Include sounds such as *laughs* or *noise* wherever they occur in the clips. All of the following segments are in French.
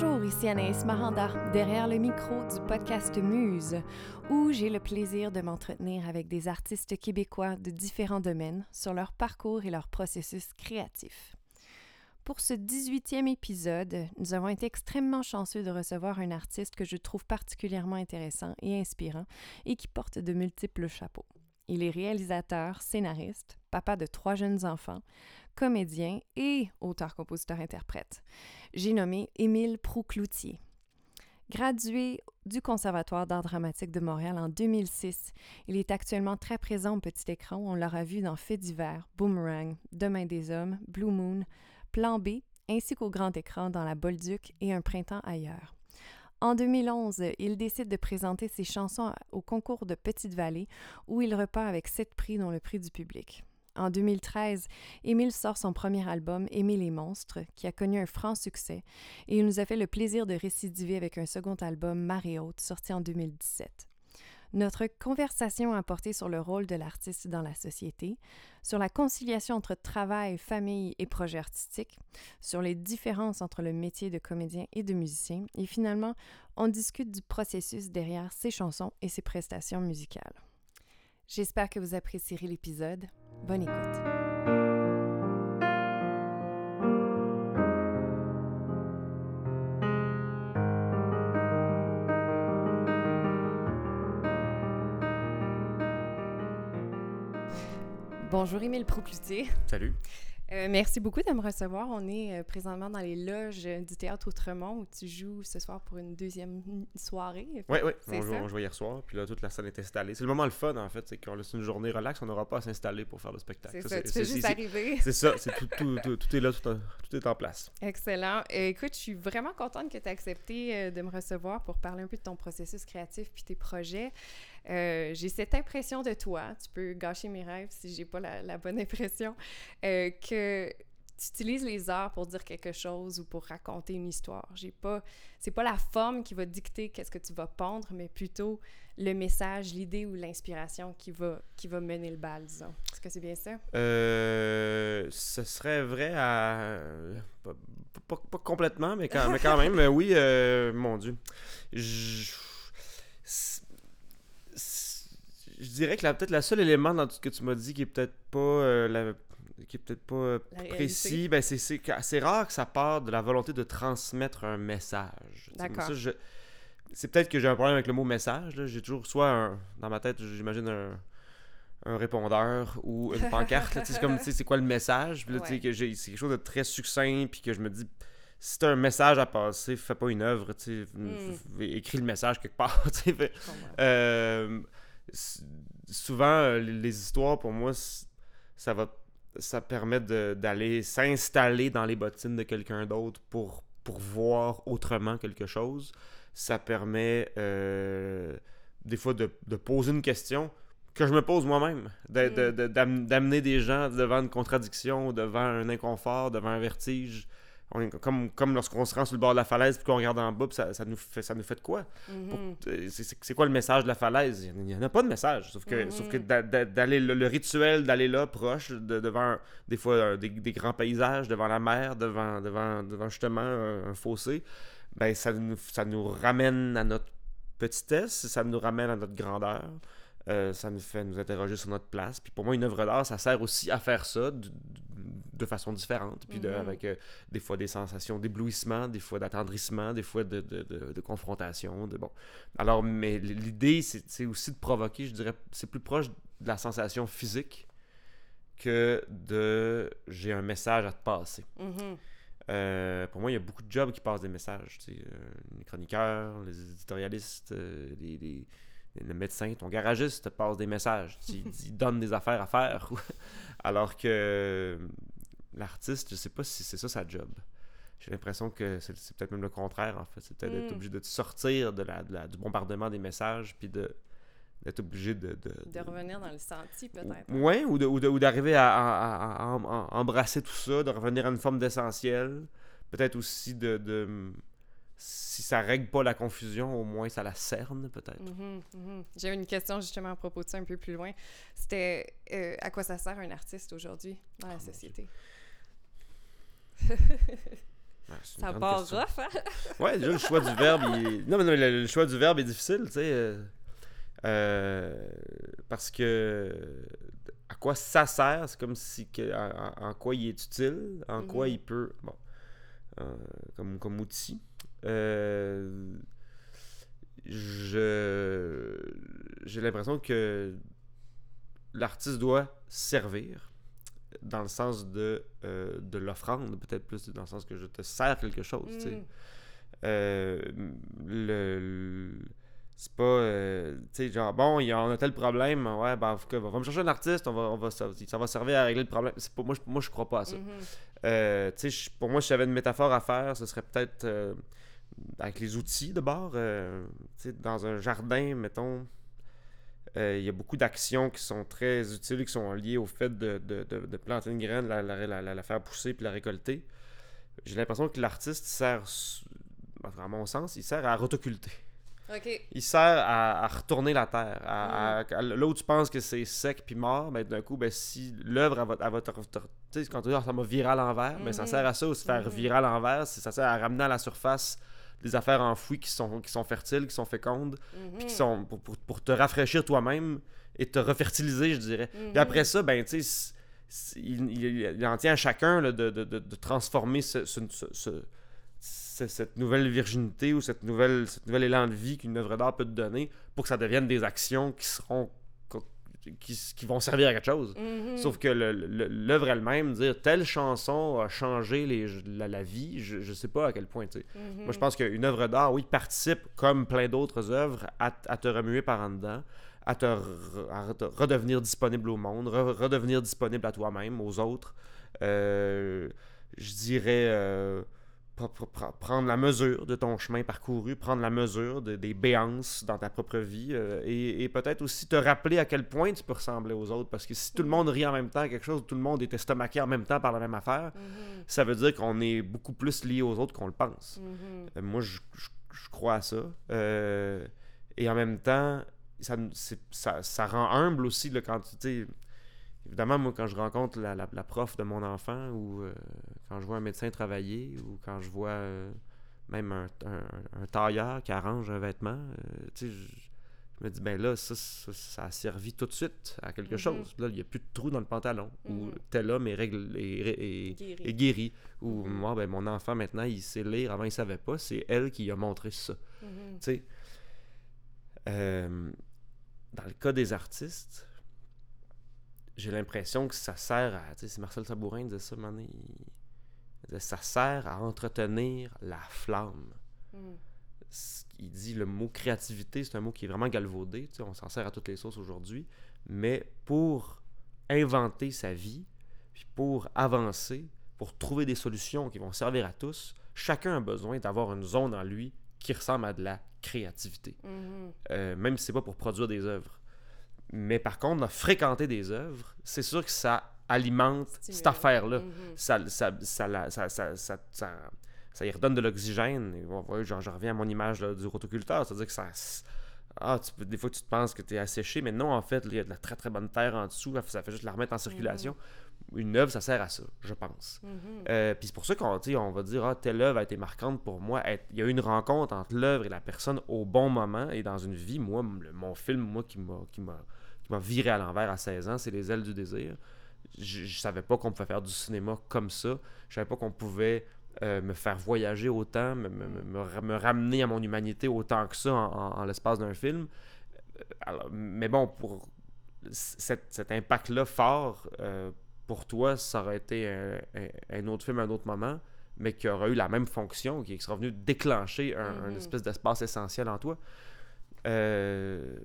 Bonjour, ici Anaïs Maranda, derrière le micro du podcast Muse, où j'ai le plaisir de m'entretenir avec des artistes québécois de différents domaines sur leur parcours et leur processus créatif. Pour ce 18e épisode, nous avons été extrêmement chanceux de recevoir un artiste que je trouve particulièrement intéressant et inspirant et qui porte de multiples chapeaux. Il est réalisateur, scénariste, papa de trois jeunes enfants, comédien et auteur-compositeur-interprète. J'ai nommé Émile Proucloutier. Gradué du Conservatoire d'art dramatique de Montréal en 2006, il est actuellement très présent au petit écran. On l'aura vu dans Faits divers, Boomerang, Demain des hommes, Blue Moon, Plan B, ainsi qu'au grand écran dans La Bolduc et Un printemps ailleurs. En 2011, il décide de présenter ses chansons au concours de Petite-Vallée, où il repart avec sept prix, dont le prix du public. En 2013, Émile sort son premier album, Aimer les monstres, qui a connu un franc succès, et il nous a fait le plaisir de récidiver avec un second album, Marée haute, sorti en 2017. Notre conversation a porté sur le rôle de l'artiste dans la société, sur la conciliation entre travail, famille et projet artistique, sur les différences entre le métier de comédien et de musicien, et finalement, on discute du processus derrière ses chansons et ses prestations musicales. J'espère que vous apprécierez l'épisode. Bonne écoute. Bonjour Émile Procluté. Salut. Euh, merci beaucoup de me recevoir. On est euh, présentement dans les loges euh, du Théâtre Outremont où tu joues ce soir pour une deuxième soirée. Oui, oui. On, joue, on jouait hier soir, puis là, toute la salle est installée. C'est le moment le fun, en fait. C'est qu'on laisse une journée relax, on n'aura pas à s'installer pour faire le spectacle. C'est ça, tu fais juste arriver. C'est ça, c'est tout, tout, tout, tout, est là, tout, tout, est en place. Excellent. écoute, je suis vraiment contente que tu aies accepté de me recevoir pour parler un peu de ton processus créatif puis tes projets. Euh, j'ai cette impression de toi, tu peux gâcher mes rêves si j'ai pas la, bonne impression, euh, que tu utilises les arts pour dire quelque chose ou pour raconter une histoire. J'ai pas, c'est pas la forme qui va dicter qu'est-ce que tu vas pondre, mais plutôt le message, l'idée ou l'inspiration qui va, qui va mener le bal, disons. Est-ce que c'est bien ça? Euh, ce serait vrai à... Pas, complètement, mais quand, mais quand même, oui, mon Dieu. Je je dirais que peut-être le seul élément dans tout ce que tu m'as dit qui est peut-être pas euh, qui est peut-être pas euh, précis, ben c'est c'est rare que ça parte de la volonté de transmettre un message. D'accord. C'est peut-être que j'ai un problème avec le mot message. J'ai toujours soit un, dans ma tête, j'imagine un, un, répondeur ou une *laughs* pancarte. c'est comme, c'est quoi le message? Puis là, ouais. que c'est quelque chose de très succinct, puis que je me dis, si t'as un message à passer, fais pas une œuvre, tu hmm. écris le message quelque part. *laughs* euh, souvent, euh, les histoires, pour moi, ça va ça permet d'aller s'installer dans les bottines de quelqu'un d'autre pour, pour voir autrement quelque chose. Ça permet euh, des fois de, de, poser une question que je me pose moi-même, mm. d'amener des gens devant une contradiction, devant un inconfort, devant un vertige comme, comme lorsqu'on se rend sur le bord de la falaise et qu'on regarde en bas, ça, ça, nous fait, ça nous fait de quoi? Mm-hmm. C'est quoi le message de la falaise? Il n'y en a pas de message. Sauf que, mm-hmm. sauf que d'aller le, rituel d'aller là, proche, de, devant des fois des, des, grands paysages, devant la mer, devant, devant, devant justement un, fossé, ben ça nous, ça nous ramène à notre petitesse, ça nous ramène à notre grandeur. Euh, ça nous fait nous interroger sur notre place. Puis pour moi, une œuvre d'art, ça sert aussi à faire ça, de façon différente, puis de, mhm. avec euh, des fois des sensations d'éblouissement, des fois d'attendrissement, des fois de, de, confrontation. De, bon. Alors, mais l'idée, c'est aussi de provoquer, je dirais, c'est plus proche de la sensation physique que de j'ai un message à te passer. Mhm. Euh, pour moi, il y a beaucoup de jobs qui passent des messages. Euh, les chroniqueurs, les éditorialistes, les, les, le médecin, ton garagiste te passe des messages. *laughs* il, il donne des affaires à faire. *laughs* Alors que l'artiste, je sais pas si c'est ça sa job. J'ai l'impression que c'est peut-être même le contraire, en fait. C'est peut-être d'être hmm. obligé de sortir de la, du bombardement des messages, puis de d'être obligé de, de, revenir dans le senti, peut-être. Oui, ou d'arriver à, embrasser tout ça, de revenir à une forme d'essentiel. Peut-être aussi de, Si ça règle pas la confusion, au moins ça la cerne, peut-être. Mm-hmm. J'ai une question justement à propos de ça un peu plus loin. C'était euh, à quoi ça sert un artiste aujourd'hui dans la oh société? ça part rough, hein? *laughs* ouais, déjà, le choix du verbe, il... non, mais non, le, choix du verbe est difficile, tu sais. Euh, euh, parce que à quoi ça sert, c'est comme si que, en, quoi il est utile, en quoi mhm. il peut bon comme, comme outil. Euh, je j'ai l'impression que l'artiste doit servir dans le sens de, euh, de l'offrande, peut-être plus dans le sens que je te sers quelque chose. Mm. Euh, le, c'est pas, euh, tu sais, genre, bon, y a, on a tel problème, ouais, ben, va, va me chercher un artiste, on va, on va, ça, va servir à régler le problème. C'est pas, moi, je, moi, je crois pas à ça. Mm-hmm. tu sais, pour moi, si j'avais une métaphore à faire, ce serait peut-être avec les outils de bord. sais, dans un jardin, mettons, il y a beaucoup d'actions qui sont très utiles, qui sont liées au fait de, de, de, planter une graine, la, la, la, faire pousser puis la récolter. J'ai l'impression que l'artiste sert, à mon sens, il sert à rotoculter. Il sert à, retourner la terre. À, mm. là où tu penses que c'est sec puis mort, ben, d'un coup, ben, si l'œuvre, va, te. Tu sais, quand tu dis ça m'a viré à l'envers, mais ça mm-hmm. sert à ça aussi, faire mm-hmm. virer à l'envers. Ça sert à ramener à la surface des affaires enfouies qui sont, qui sont fertiles, qui sont fécondes, puis qui mhm. sont pour, pour, te rafraîchir toi-même et te refertiliser, je dirais. Puis mhm. après ça, ben, tu sais, il, il, en tient à chacun de, de, de, de, transformer ce, ce, cette nouvelle virginité ou cette nouvelle, cette élan de vie qu'une œuvre d'art peut te donner pour que ça devienne des actions qui seront qui, vont servir à quelque chose. Mm-hmm. Sauf que l'œuvre elle-même, dire telle chanson a changé les, la, vie, je, je sais pas à quel point. Mm-hmm. Moi, je pense qu'une œuvre d'art, oui, participe, comme plein d'autres œuvres, à, te remuer par en dedans, à te, redevenir disponible au monde, redevenir disponible à toi-même, aux autres. Euh, je dirais. Euh, prendre la mesure de ton chemin parcouru, prendre la mesure des béances dans ta propre vie euh, et, peut-être aussi te rappeler à quel point tu peux ressembler aux autres. Parce que si tout le monde rit en même temps quelque chose, tout le monde est estomaqué en même temps par la même affaire, mm-hmm. ça veut dire qu'on est beaucoup plus lié aux autres qu'on le pense. Mm-hmm. Euh, moi, je, crois à ça. Euh, et en même temps, ça, ça, ça rend humble aussi là, quand tu Évidemment, moi, quand je rencontre la, la, prof de mon enfant ou euh, quand je vois un médecin travailler ou quand je vois euh, même un, un, tailleur qui arrange un vêtement, euh, tu sais, je, me dis, ben là, ça, ça, a servi tout de suite à quelque mm-hmm. chose. Là, il n'y a plus de trou dans le pantalon. Ou mm-hmm. tel homme est, règle, est, guéri. Ou mm-hmm. moi, ben, mon enfant, maintenant, il sait lire. Avant, il ne savait pas. C'est elle qui a montré ça. Tu sais, dans le cas des artistes, j'ai l'impression que ça sert à. Tu sais, c'est Marcel Sabourin qui disait ça, man, ça sert à entretenir la flamme. Hmm. Il dit le mot créativité, c'est un mot qui est vraiment galvaudé. Tu sais, on s'en sert à toutes les sauces aujourd'hui. Mais pour inventer sa vie, puis pour avancer, pour trouver des solutions qui vont servir à tous, chacun a besoin d'avoir une zone en lui qui ressemble à de la créativité. Hmm. Euh, même si c'est pas pour produire des œuvres. Mais par contre, fréquenter des œuvres, c'est sûr que ça alimente cette affaire-là. Mm-hmm. ça, ça, ça, ça, ça, y redonne de l'oxygène. Je reviens à mon image du rotoculteur, c'est-à-dire que ça. Ah, des fois, tu te penses que tu es asséché, mais non, en fait, il y a de la très très bonne terre en dessous, ça fait juste la remettre en circulation. Mm-hmm. Une œuvre, ça sert à ça, je pense. Mm-hmm. Euh, puis c'est pour ça qu'on on va dire, ah, telle œuvre a été marquante pour moi. Il y a eu une rencontre entre l'œuvre et la personne au bon moment et dans une vie. Moi, mon film, moi, qui m'a m'a viré à l'envers à 16 ans, c'est Les ailes du désir. Je, je savais pas qu'on pouvait faire du cinéma comme ça. Je savais pas qu'on pouvait euh, me faire voyager autant, me, me, ramener à mon humanité autant que ça en, l'espace d'un film. Euh, mais bon, pour cet, impact-là fort, euh, pour toi, ça aurait été un, autre film à un autre moment, mais qui aurait eu la même fonction, qui serait venu déclencher un, mm-hmm. espèce d'espace essentiel en toi. Euh,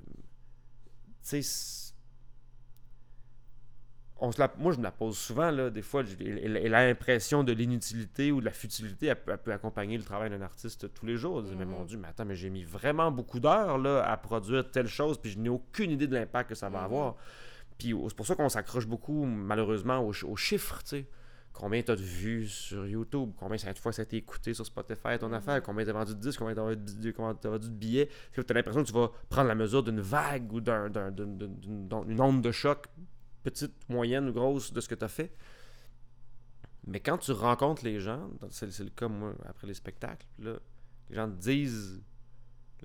on se moi, je me la pose souvent, là, des fois, a l'impression de l'inutilité ou de la futilité, elle peut, accompagner le travail d'un artiste tous les jours. mais mon mm-hmm. Dieu, mais attends, mais j'ai mis vraiment beaucoup d'heures à produire telle chose, puis je n'ai aucune idée de l'impact que ça va mm-hmm. avoir. Puis c'est pour ça qu'on s'accroche beaucoup, malheureusement, aux, chiffres, tu sais combien tu as de vues sur YouTube, combien cette fois ça a été écouté sur Spotify, ton mm-hmm. affaire, combien tu as vendu de disques, combien tu as, vendu de billets? Tu as l'impression que tu vas prendre la mesure d'une vague ou d'une onde de choc, petite, moyenne ou grosse, de ce que tu as fait? Mais quand tu rencontres les gens, c'est le cas, moi, après les spectacles, là, les gens te disent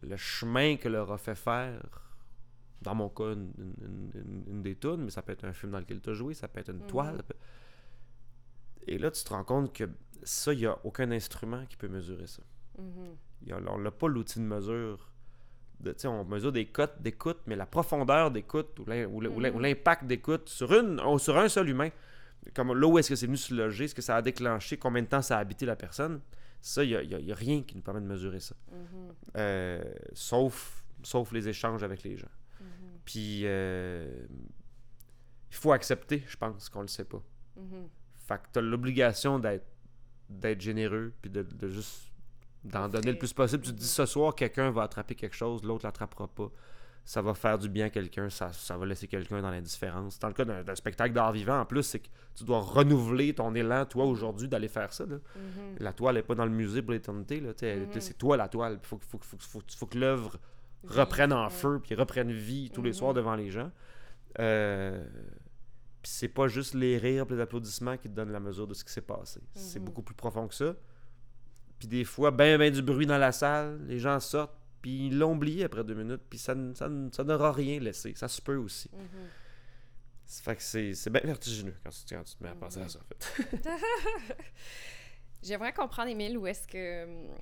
le chemin que leur a fait faire, dans mon cas, une, des tunes, mais ça peut être un film dans lequel tu as joué, ça peut être une mhm. toile. Et là, tu te rends compte que ça, il n'y a aucun instrument qui peut mesurer ça. Mhm. on n'a pas l'outil de mesure. De, on mesure des cotes d'écoute, mais la profondeur d'écoute ou mhm. l'impact d'écoute sur, une, sur un seul humain, comme là où est-ce que c'est venu se loger, ce que ça a déclenché, combien de temps ça a habité la personne, ça, il n'y a, rien qui nous permet de mesurer ça. Mm-hmm. Euh, sauf, sauf les échanges avec les gens. Puis, euh, il faut accepter, je pense, qu'on le sait pas. Fait que tu as l'obligation d'être d'être généreux, puis de, de juste d'en donner le plus possible. Tu te dis ce soir, quelqu'un va attraper quelque chose, l'autre l'attrapera pas ça va faire du bien à quelqu'un, ça, ça va laisser quelqu'un dans l'indifférence. Dans le cas d'un spectacle d'art vivant, en plus, c'est que tu dois renouveler ton élan, toi, aujourd'hui, d'aller faire ça. Mm-hmm. La toile n'est pas dans le musée pour l'éternité. Mm-hmm. C'est toi la toile. Il faut, faut, faut, faut, que l'œuvre reprenne en feu, puis reprenne vie tous les soirs mm-hmm. devant les gens. Euh, puis c'est pas juste les rires et les applaudissements qui te donnent la mesure de ce qui s'est passé. C'est beaucoup plus profond que ça. Puis des fois, ben, ben du bruit dans la salle, les gens sortent, puis ils l'ont oublié après deux minutes, puis ça, ça, ça n'aura rien laissé. Ça se peut aussi. Mm-hmm. fait que c'est bien vertigineux quand tu, quand tu, te mets à penser à ça, en fait. *laughs* *laughs* J'aimerais comprendre, Émile, où est-ce que hum,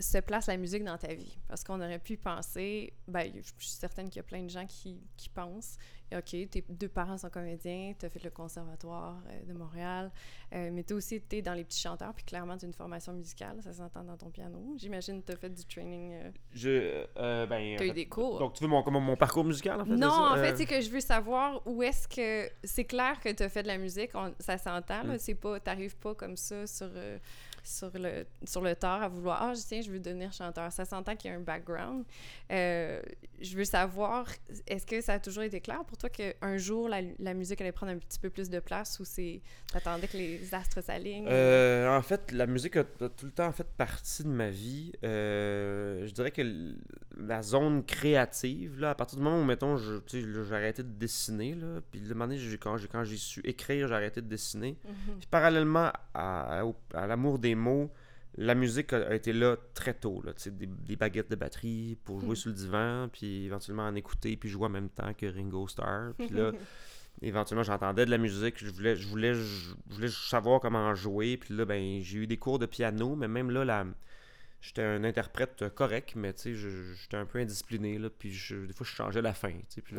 se place la musique dans ta vie? Parce qu'on aurait pu penser, ben, je suis certaine qu'il y a plein de gens qui, qui pensent OK, tes deux parents sont comédiens, tu as fait le conservatoire euh, de Montréal, euh, mais tu aussi été dans les petits chanteurs, puis clairement, tu as une formation musicale, ça s'entend dans ton piano. J'imagine que tu as fait du training. Euh, je. ben. Tu as eu des cours. Donc, tu veux mon, mon, parcours musical, en fait? Non, en fait, c'est que je veux savoir où est-ce que. C'est clair que tu as fait de la musique, ça s'entend, mm. c'est pas. T'arrives pas comme ça sur sur le, sur le tard à vouloir Ah, tiens, je veux devenir chanteur. Ça s'entend qu'il y a un background. Euh, je veux savoir, est-ce que ça a toujours été clair pour toi qu'un jour la, la, musique allait prendre un petit peu plus de place ou c'est. T'attendais que les astres s'alignent? Euh, En fait, la musique a, tout le temps fait partie de ma vie. Euh, je dirais que la zone créative, là, à partir du moment où, mettons, j'ai arrêté de dessiner, là, puis le moment donné, quand, quand j'ai su écrire, j'ai arrêté de dessiner. Mhm. Puis parallèlement à, à l'amour des mots, la musique a, été là très tôt. Là, des, des baguettes de batterie pour jouer hmm. sur le divan, puis éventuellement en écouter, puis jouer en même temps que Ringo Starr. Puis là, *laughs* éventuellement, j'entendais de la musique, je voulais, je voulais, je, voulais savoir comment jouer. Puis là, ben, j'ai eu des cours de piano, mais même là, la, j'étais un interprète correct, mais tu sais, j'étais un peu indiscipliné, là, puis des fois, je changeais la fin, tu puis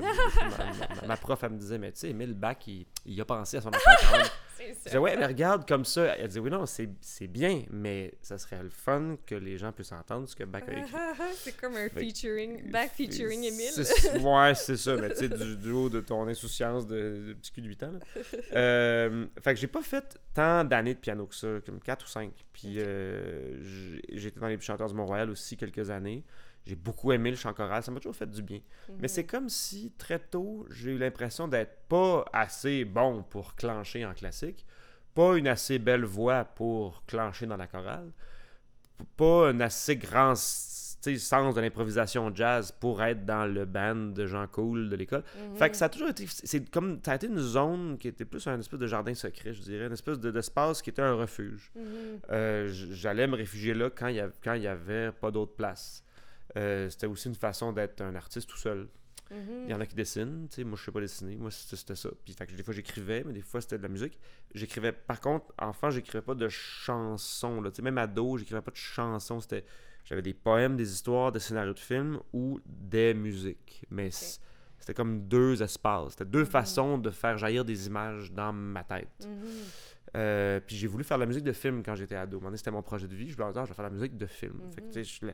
ma, prof, elle me disait, mais tu sais, Emile Bach, il, il, a pensé à son affaire. *laughs* Je disais, ouais, mais regarde comme ça. Elle dit, oui, non, c'est bien, mais ça serait le fun que les gens puissent entendre ce que Bach a écrit. *laughs* c'est comme un featuring, Bach featuring Emile. *laughs* ouais, c'est ça, mais tu sais, du, haut de ton insouciance de, petit cul de 8 ans. Euh, fait que j'ai pas fait tant d'années de piano que ça, comme 4 ou 5. Puis euh, j'étais dans les chanteurs du Mont-Royal aussi quelques années. J'ai beaucoup aimé le chant choral, ça m'a toujours fait du bien. Mais mhm. c'est comme si très tôt, j'ai eu l'impression d'être pas assez bon pour clencher en classique, pas une assez belle voix pour clencher dans la chorale, pas un assez grand sens de l'improvisation jazz pour être dans le band de gens cool de l'école. Fait que ça a toujours été c'est comme ça a été une zone qui était plus un espèce de jardin secret, je dirais, une espèce d'espace qui était un refuge. Mhm. Euh, j'allais me réfugier là quand il y avait, quand il y avait pas d'autre place. Euh, c'était aussi une façon d'être un artiste tout seul. Mhm. Il y en a qui dessinent, tu sais, moi je sais pas dessiner, moi c'était ça. Puis fait que des fois j'écrivais, mais des fois c'était de la musique. J'écrivais, par contre, enfant, j'écrivais pas de chansons, là, tu sais, même ado, j'écrivais pas de chansons, c'était, j'avais des poèmes, des histoires, des scénarios de films ou des musiques. Mais c'était comme deux espaces, c'était deux mhm. façons de faire jaillir des images dans ma tête. Mhm. Euh, puis j'ai voulu faire la musique de film quand j'étais ado. C'était mon projet de vie. Je me disais, je vais faire la musique de film. Fait que,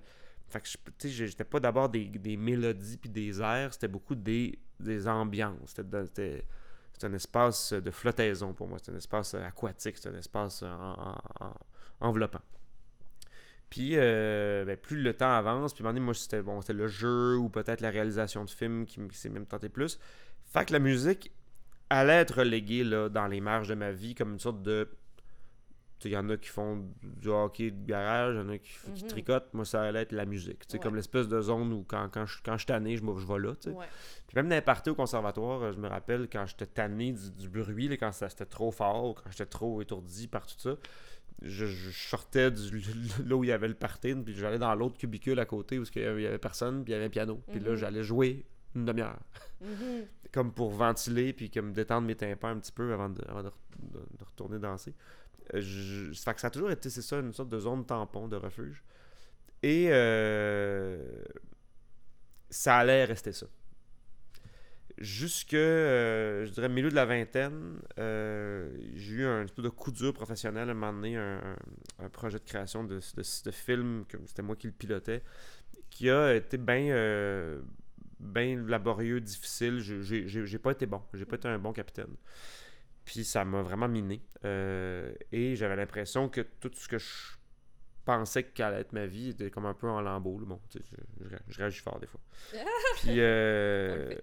fait que, tu sais, j'étais pas d'abord des, des, mélodies puis des airs, c'était beaucoup des, des ambiances. C'était un espace de flottaison pour moi. C'était un espace aquatique, c'était un espace enveloppant. Puis, euh, ben, plus le temps avance, puis moi, c'était bon, le jeu ou peut-être la réalisation de films qui, s'est même tenté plus. Fait que la musique allait être reléguée là, dans les marges de ma vie comme une sorte de il y en a qui font du hockey de garage, il y en a qui, qui Mhm. tricotent. Moi, ça allait être la musique. Ouais. comme l'espèce de zone où quand, quand, je, quand je suis tanné, je, je vais là. Ouais. Puis même dans les parties au conservatoire, euh, je me rappelle quand j'étais tanné du, du bruit, là, quand ça- c'était trop fort, quand j'étais trop étourdi par tout ça, je, je sortais du, là où il y avait le party, puis j'allais dans l'autre cubicule à côté où il y avait, personne, puis il y avait un piano. Puis là, Mhm. j'allais jouer une demi-heure. Mhm. *laughs* Comme pour ventiler, puis comme détendre mes tympans un petit peu avant de, avant de, de- de retourner danser. Je- ça que ça a toujours été, c'est ça, une sorte de zone tampon, de refuge. Et euh, ça allait rester ça. Jusque, euh, je dirais, milieu de la vingtaine, euh, j'ai eu un peu de coup dur professionnel à donné, un, un- projet de création de, de, de film, c'était moi qui le pilotais, qui a été bien ben laborieux, difficile. J'ai pas été bon. J'ai pas été un bon capitaine. Puis ça m'a vraiment miné. Euh, et j'avais l'impression que tout ce que je pensais qu'allait être ma vie était comme un peu en lambeaux. là. Bon, je, je, je réagis fort des fois. *laughs* Puis euh,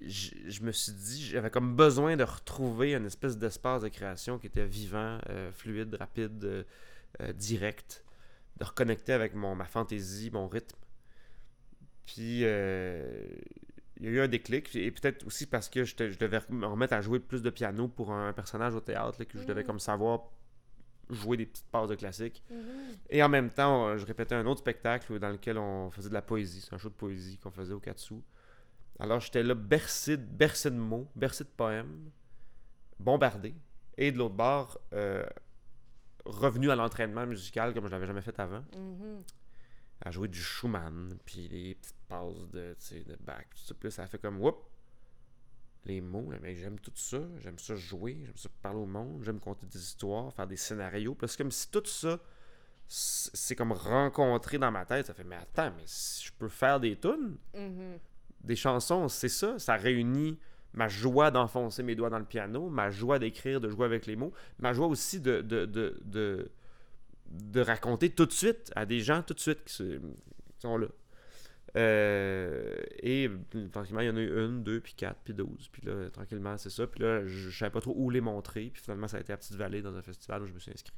je, je me suis dit, j'avais comme besoin de retrouver une espèce d'espace de création qui était vivant, euh, fluide, rapide, direct, de reconnecter avec mon, ma fantaisie, mon rythme. Puis euh, il y a eu un déclic, et peut-être aussi parce que je devais me remettre à jouer plus de piano pour un personnage au théâtre, là, que je devais Mm. comme savoir jouer des petites passes de classique. Mhm. Et en même temps, on- je répétais un autre spectacle dans lequel on faisait de la poésie. C'est un show de poésie qu'on faisait au Katsu. Alors j'étais là bercé, de- bercé de mots, bercé de poèmes, bombardé. Et de l'autre bord, euh, revenu à l'entraînement musical comme je l'avais jamais fait avant. Mhm. À jouer du Schumann, puis les petites passes de, de Bach, tout ça. Puis là, ça fait comme, whoop, les mots, là, mais j'aime tout ça, j'aime ça jouer, j'aime ça parler au monde, j'aime conter des histoires, faire des scénarios. Parce que comme si tout ça, c'est comme rencontré dans ma tête, ça fait, mais attends, mais si je peux faire des tunes, Mhm. des chansons, c'est ça, ça réunit ma joie d'enfoncer mes doigts dans le piano, ma joie d'écrire, de jouer avec les mots, ma joie aussi de, de, de, de, de raconter tout de suite à des gens tout de suite qui, se- qui sont là. Euh, et euh, tranquillement, il y en a eu une, deux, puis quatre, puis douze. Puis là, tranquillement, c'est ça. Puis là, je, je savais pas trop où les montrer. Puis finalement, ça a été à Petite Vallée dans un festival où je me suis inscrit.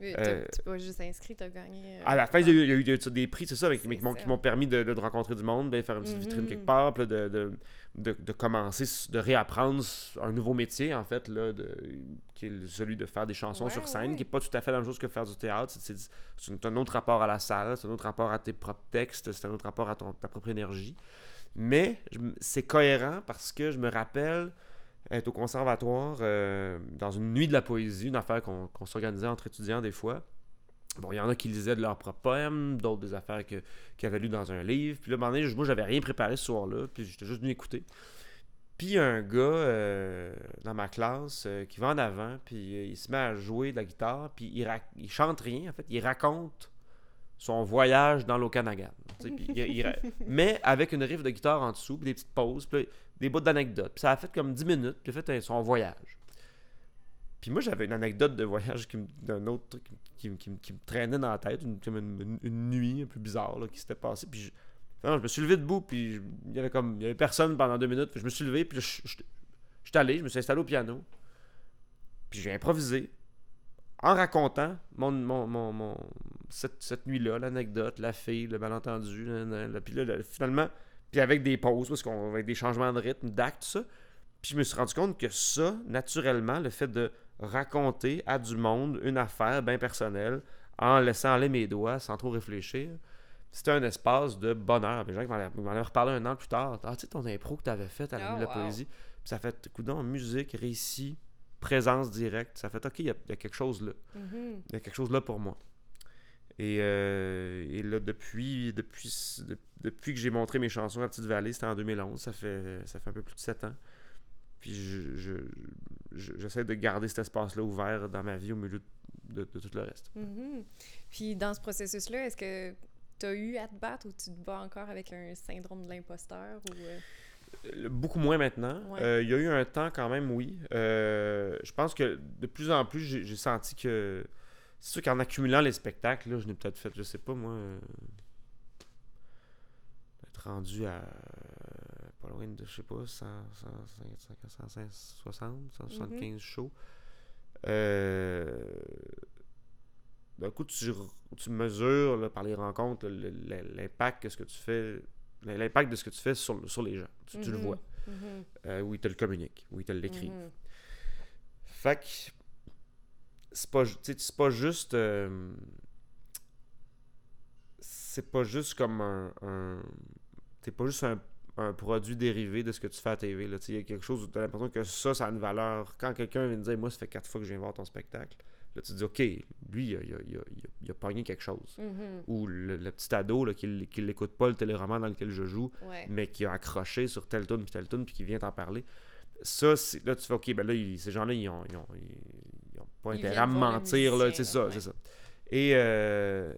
T'as- Euh, Tu pas juste inscrit, t'as gagné. euh, À la fin, il y a eu, il y a eu des, des prix, c'est ça, qui m'ont- permis de, rencontrer du monde, de faire une petite vitrine Mhm. quelque part, puis de, de, de commencer, de réapprendre un nouveau métier, en fait, là, de, qui est celui de faire des chansons Ouais, sur scène, ouais. qui n'est pas tout à fait la même chose que faire du théâtre. C'est- un autre rapport à la salle, c'est un autre rapport à tes propres textes, c'est un autre rapport à ton, ta propre énergie. Mais c'est cohérent parce que je me rappelle être au conservatoire euh, dans une nuit de la poésie, une affaire qu'on qu'on s'organisait entre étudiants des fois. Bon, il y en a qui lisaient de leurs propres poèmes, d'autres des affaires qu'ils avaient lues dans un livre. Puis là, un moment moi, j'avais rien préparé ce soir-là, puis j'étais juste venu écouter. Puis il y a un gars euh, dans ma classe euh, qui va en avant, puis euh, il se met à jouer de la guitare, puis il, il chante rien, en fait, il raconte son voyage dans l'Okanagan. *laughs* Mais avec une riff de guitare en dessous, puis des petites pauses, puis des bouts d'anecdotes. Puis ça a fait comme 10 minutes, puis il a fait son voyage. Puis moi, j'avais une anecdote de voyage d'un autre truc qui, me- traînait dans la tête, une, comme une, nuit un peu bizarre là, qui s'était passée. Puis je, je me suis levé debout, puis il y avait comme il y avait personne pendant deux minutes. Puis je me suis levé, puis je, je, je suis allé, je me suis installé au piano, puis j'ai improvisé en racontant mon, mon, mon, mon- cette, cette nuit-là, l'anecdote, la fille, le malentendu, puis là, là, finalement, puis avec des pauses, parce qu'on avec des changements de rythme, d'acte, tout ça. Puis je me suis rendu compte que ça, naturellement, le fait de raconter à du monde une affaire bien personnelle, en laissant aller mes doigts sans trop réfléchir, c'était un espace de bonheur. Les gens qui m'en avaient reparlé un an plus tard. Ah, tu sais, ton impro que tu avais fait à la Oh, de la wow. poésie. Puis ça fait, coudon, musique, récit, présence directe. Ça fait, OK, il y, a- il y a quelque chose là. Mhm. Il y a quelque chose là pour moi. Et, euh, et là, depuis, depuis, de- depuis que j'ai montré mes chansons à Petite Vallée, c'était en 2011, ça fait, ça fait un peu plus de 7 ans. Puis je, je- je- j'essaie de garder cet espace-là ouvert dans ma vie au milieu de, de tout le reste. Mhm. Puis dans ce processus-là, est-ce que tu as eu à te battre ou tu te bats encore avec un syndrome de l'imposteur ou euh, Euh, Beaucoup moins maintenant. Ouais. Euh, il y a eu un temps quand même, oui. Euh, je pense que de plus en plus, j'ai, senti que... C'est sûr qu'en accumulant les spectacles, là, je n'ai peut-être fait, je sais pas moi, euh, être rendu à pas loin de, je sais pas, 100, 100, 100, 160, 175 shows. euh, d'un coup, tu, tu mesures là, par les rencontres l'impact que ce que tu fais, l'impact de ce que tu fais sur, sur les gens. Tu, tu le Mhm. vois. Mhm. Euh, ou ils te le communiquent, ou ils te l'écrivent. Mhm. Fait que c'est pas, pas juste. euh, c'est pas juste comme un. un t'es pas juste un, un produit dérivé de ce que tu fais à TV. là. Il y a quelque chose où tu as l'impression que ça, ça a une valeur. Quand quelqu'un vient me dire, moi, ça fait quatre fois que je viens voir ton spectacle, là, tu te dis, OK, lui, il a, il a, il a, il a- il a pogné quelque chose. Mhm. Ou le, le petit ado là, qui, l'écoute pas le téléroman dans lequel je joue, Ouais. mais qui a accroché sur telle tune puis telle tune puis qui vient t'en parler. Ça, là, tu fais, OK, ben là, ces gens-là, ils ont, ils ont, ils- ils ont pas intérêt à mentir, c'est ça, c'est ça. Et euh,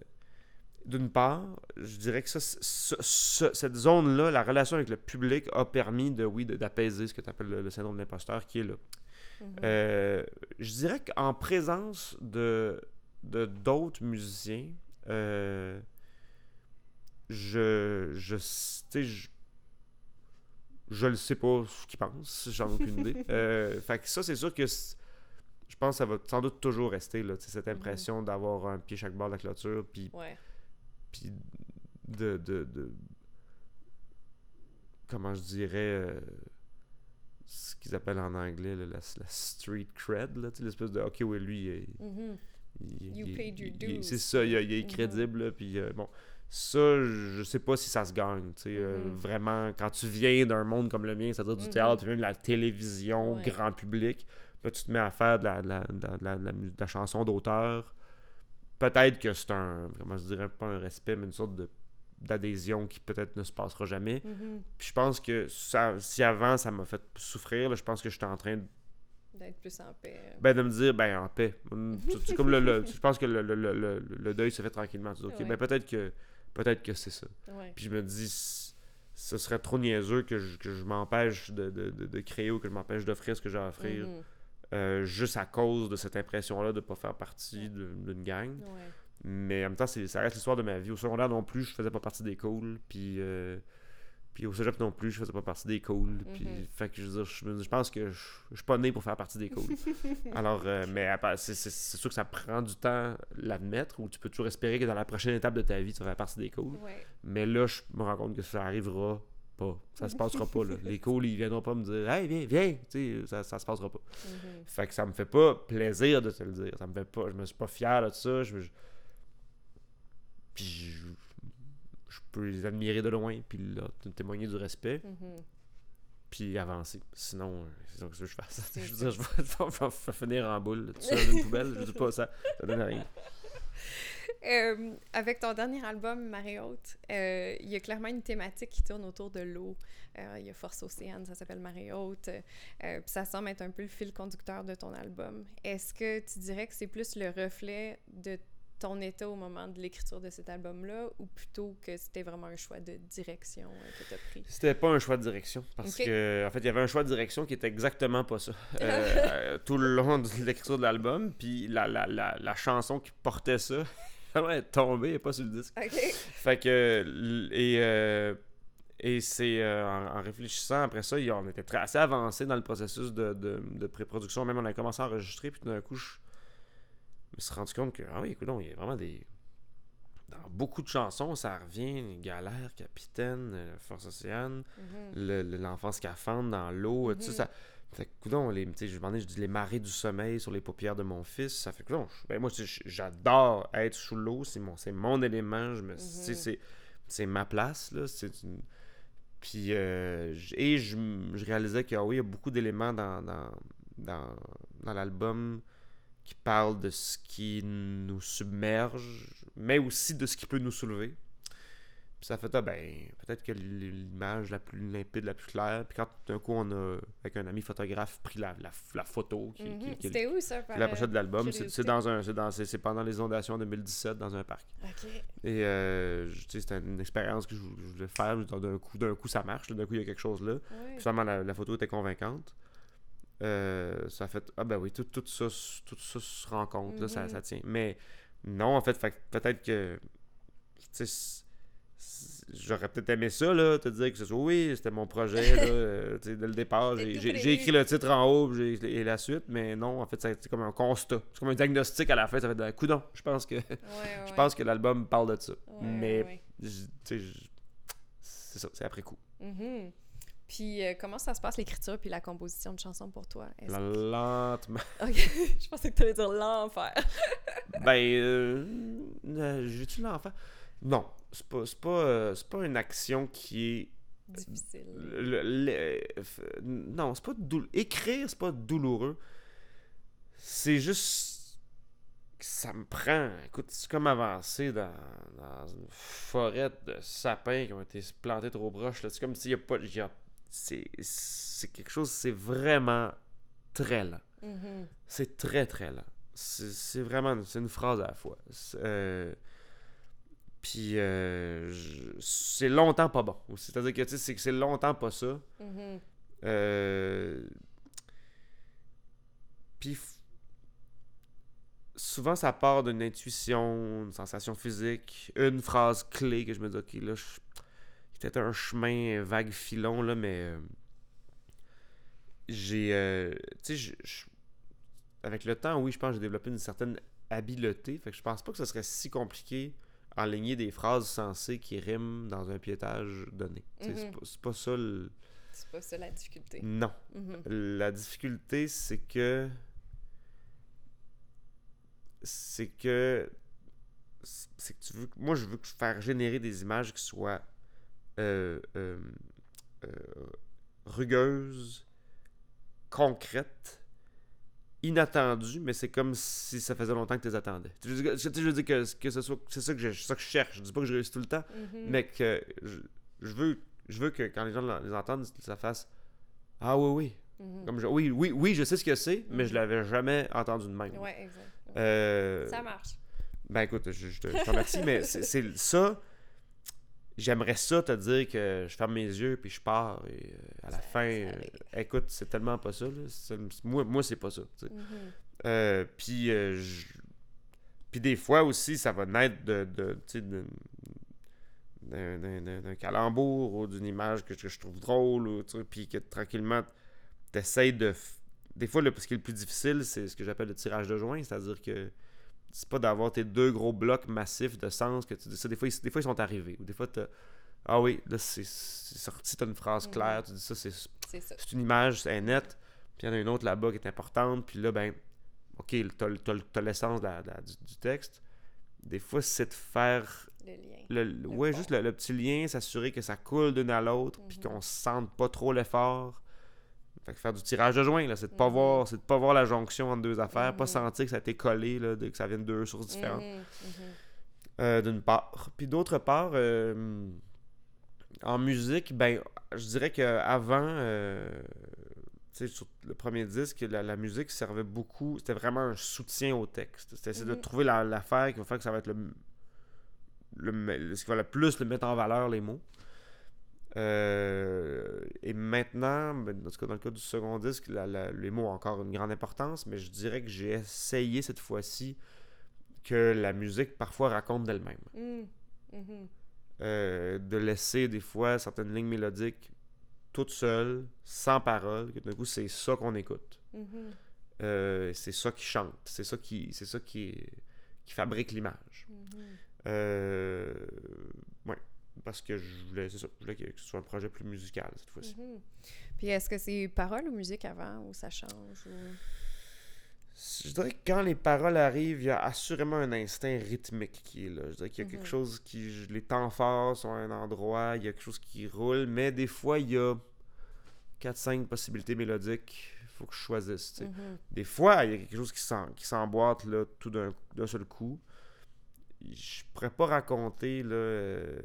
d'une part, je dirais que ça, c- ce- ce- cette zone-là, la relation avec le public a permis de, oui, d'apaiser ce que tu appelles le, le syndrome de l'imposteur qui est là. Mhm. Euh, je dirais qu'en présence de de d'autres musiciens, euh, je, je, je, je le sais pas ce qu'ils pensent, j'en ai aucune idée. *laughs* Euh, fait que ça, c'est sûr que je pense que ça va sans doute toujours rester, là, cette impression d'avoir un pied chaque bord de la clôture, puis Ouais. Puis de, de, de- comment je dirais euh, ce qu'ils appellent en anglais là, la, la street cred là, tu sais, l'espèce de ok oui lui il, il- You il- paid your il- dues. il- c'est ça il, est Mhm. crédible puis euh, bon ça je sais pas si ça se gagne tu sais euh, Mhm. vraiment quand tu viens d'un monde comme le mien c'est-à-dire du Mhm. théâtre même de la télévision Ouais. grand public là tu te mets à faire de la, de la, de la chanson d'auteur peut-être que c'est un, comment je dirais, pas un respect, mais une sorte de d'adhésion qui peut-être ne se passera jamais. Mhm. Puis je pense que ça, si avant ça m'a fait souffrir, là, je pense que j'étais en train de, D'être plus en paix. ben, de me dire, ben en paix. *laughs* Tu- tu- comme le, le- je pense que le, le- le- deuil se fait tranquillement. Tu dis, ok, Ouais. ben peut-être que peut-être que c'est ça. Ouais. Puis je me dis, ce serait trop niaiseux que je, que je m'empêche de, de, de- de créer ou que je m'empêche d'offrir ce que j'ai à offrir, Mhm. Euh, juste à cause de cette impression-là de ne pas faire partie d'une gang. Ouais. Mais en même temps, ça reste l'histoire de ma vie. Au secondaire non plus, je faisais pas partie des cools. Puis, euh, puis au cégep non plus, je faisais pas partie des cools. Puis, Mhm. fait que je veux dire, je, me dis- je pense que je, je suis pas né pour faire partie des cools. *laughs* Alors, euh, mais c'est sûr que ça prend du temps l'admettre, ou tu peux toujours espérer que dans la prochaine étape de ta vie, tu vas faire partie des cools. Ouais. Mais là, je me rends compte que ça arrivera pas. Ça se passera pas. Là. Les cools, ils viendront pas me dire Hey, viens, viens. Ça, ça se passera pas. Mhm. Fait que ça me fait pas plaisir de te le dire. Ça me fait pas. Je me suis pas fier de ça. Je, puis je, je peux les admirer de loin, puis leur témoigner du respect, Mhm. puis avancer. Sinon, euh, c'est ça que je fasse. *laughs* Je veux dire, *laughs* je vais, finir en boule, tout seul dans une poubelle. Je dis pas ça. Ça donne rien. Euh, avec ton dernier album, Marée Haute, euh, il y a clairement une thématique qui tourne autour de l'eau. Euh, il y a Force Océane, ça s'appelle Marée Haute. puis ça semble être un peu le fil conducteur de ton album. Est-ce que tu dirais que c'est plus le reflet de ton état au moment de l'écriture de cet album-là ou plutôt que c'était vraiment un choix de direction euh, que tu as pris? C'était pas un choix de direction. Parce Ok. que, en fait, il y avait un choix de direction qui était exactement pas ça. *laughs* Euh, tout le long de l'écriture de l'album. Puis la, la, la, la chanson qui portait ça, *laughs* elle est tombée, est pas sur le disque. Fait que. Et, euh, et c'est euh, en, en réfléchissant après ça, on était très, assez avancé dans le processus de, de, de pré-production. Même on a commencé à enregistrer, puis d'un coup, je me suis rendu compte que, ah oui, écoute, il y a vraiment des. Dans beaucoup de chansons, ça revient Galère, Capitaine, euh, Force Océane, Mhm. le- le- l'enfant scaphandre dans l'eau, tout ça, Mhm. ça. Fait que, les, je demandais, je dis les marées du sommeil sur les paupières de mon fils. Ça fait que, coudonc, je- ben, moi, j'adore être sous l'eau. C'est mon, mon élément. Je me, Mhm. c'est, ma place, là. C'est une... Puis, euh, et je, je réalisais qu'il oui, il y a beaucoup d'éléments dans, dans, dans, dans l'album qui parlent de ce qui nous submerge, mais aussi de ce qui peut nous soulever. Puis ça fait, ah ben, peut-être que l'image la plus limpide, la plus claire. Puis quand d'un coup, on a, avec un ami photographe, pris la, la, la photo qui, C'était où ça? Par, la pochette de l'album, c'est dans un, c'est dans, c'est c'est pendant les inondations en 2017 dans un parc. Et euh, je- tu sais, c'était une expérience que je, vou- je voulais faire. D'un coup, d'un coup, ça marche. D'un coup, il y a quelque chose là. Puis Finalement, la, la photo était convaincante. Euh, ça a fait ah ben oui tout, tout ça tout ça se rencontre là, ça, Mhm. ça tient mais non en fait, peut-être que j'aurais peut-être aimé ça, là, te dire que ce soit oui, c'était mon projet, là, *laughs* euh, dès le départ. J'ai, écrit le titre en haut et la suite, mais non, en fait, c'est comme un constat. C'est comme un diagnostic à la fin, ça fait de coudon. Je pense que, Ouais, *laughs* je pense que l'album parle de ça. Ouais, mais, tu sais, c'est ça, c'est après coup. Mhm. Puis euh, comment ça se passe l'écriture puis la composition de chansons pour toi? Est-ce- Lentement. *laughs* Ok, je pensais que tu allais dire l'enfer. *laughs* Ben, euh, euh, j'ai-tu l'enfant? Non, c'est pas, c'est pas, euh, c'est pas une action qui est Difficile. Le- le- f- non, c'est pas doul- écrire, c'est pas douloureux. C'est juste que ça me prend. Écoute, c'est comme avancer dans, dans une forêt de sapins qui ont été plantés trop proches. C'est comme s'il y a pas. il y a- c'est, quelque chose, c'est vraiment très lent. Mhm. C'est très très lent. C'est, vraiment c'est une phrase à la fois. Euh, Puis euh, c'est longtemps pas bon. C'est-à-dire que c'est que c'est longtemps pas ça. Mhm. Euh, Puis souvent ça part d'une intuition, une sensation physique, une phrase clé que je me dis ok là, je... peut-être un chemin vague filon là, mais euh, j'ai, euh, tu sais, avec le temps, oui, je pense que j'ai développé une certaine habileté, fait que je pense pas que ce serait si compliqué enligner des phrases sensées qui riment dans un piétage donné. C'est Mhm. pas, pas ça le... C'est pas ça la difficulté. Non. Mhm. La difficulté, c'est que. C'est que. C'est que tu veux. Moi, je veux que- faire générer des images qui soient. Euh, euh, euh, rugueuses, concrètes, inattendues, mais c'est comme si ça faisait longtemps que tu les attendais. Tu veux dire, tu sais, je veux dire que, que ce soit. C'est ça que je, ça que je cherche. Je dis pas que je réussis tout le temps, Mhm. mais que je, je veux. Je veux que quand les gens les entendent, ça fasse Ah oui, oui, Mhm. comme je- oui, oui, oui, je sais ce que c'est, mais je Mhm. l'avais jamais entendu de même. Ouais, exact. Ouais. Euh, Ça marche. ben écoute, je, te, remercie, mais c'est ça. J'aimerais ça te dire que je ferme mes yeux puis je pars et euh, à la Ça- fin, ça euh, écoute, c'est tellement pas ça. là. C'est- moi, moi c'est pas ça. Mhm. Euh, puis, je- puis des fois aussi, ça va naître de, de, d'un- calembour ou d'une image que, je- que je trouve drôle, ou, puis que tranquillement, t'essayes de... Des fois, le, ce qui est le plus difficile, c'est ce que j'appelle le tirage de joint, c'est-à-dire que c'est pas d'avoir tes deux gros blocs massifs de sens que tu dis ça. Des fois, ils, des fois, ils sont arrivés. Ou des fois. Ah oui, là, c'est sorti, t'as une phrase Mhm. claire, tu dis ça, c'est une image, c'est net. Puis il y en a une autre là-bas qui est importante. Puis là, ben, OK, t'as, l'essence du, du texte. Des fois, c'est de faire. Le lien. Le, le- ouais, juste le, le petit lien, s'assurer que ça coule d'une à l'autre. Puis Mhm. qu'on sente pas trop l'effort. Fait que faire du tirage de joint, c'est de pas Mhm. voir, c'est de pas voir la jonction entre deux affaires, pas Mhm. sentir que ça a été collé, là, de- que ça vient de deux sources différentes. Mhm, mhm. Euh, d'une part. Puis d'autre part, euh, en musique, ben, je dirais qu'avant, euh, tu sais, sur le premier disque, la, la musique servait beaucoup, c'était vraiment un soutien au texte. C'était essayer de Mhm. trouver la- l'affaire qui va faire que ça va être le, le, ce qui va le plus le mettre en valeur, les mots. Euh, et maintenant, ben, dans, ce cas, dans le cas du second disque, la- la- les mots ont encore une grande importance, mais je dirais que j'ai essayé cette fois-ci que la musique parfois raconte d'elle-même. Mhm, mhm. Euh, de laisser des fois certaines lignes mélodiques toutes seules, sans parole, que d'un coup c'est ça qu'on écoute. Mhm, Euh, c'est ça qui chante, c'est ça qui, c'est ça qui, qui fabrique l'image. mhm. Parce que je voulais, c'est ça, je voulais que ce soit un projet plus musical cette fois-ci. Mhm. Puis est-ce que c'est parole ou musique avant ou ça change ou... Je dirais que quand les paroles arrivent, il y a assurément un instinct rythmique qui est là. Je dirais qu'il y a Mhm. quelque chose qui. Les temps forts sont à un endroit, il y a quelque chose qui roule, mais des fois, il y a 4-5 possibilités mélodiques. Il faut que je choisisse. Mhm. Des fois, il y a quelque chose qui s'emboîte là, tout d'un seul coup. Je pourrais pas raconter là, euh,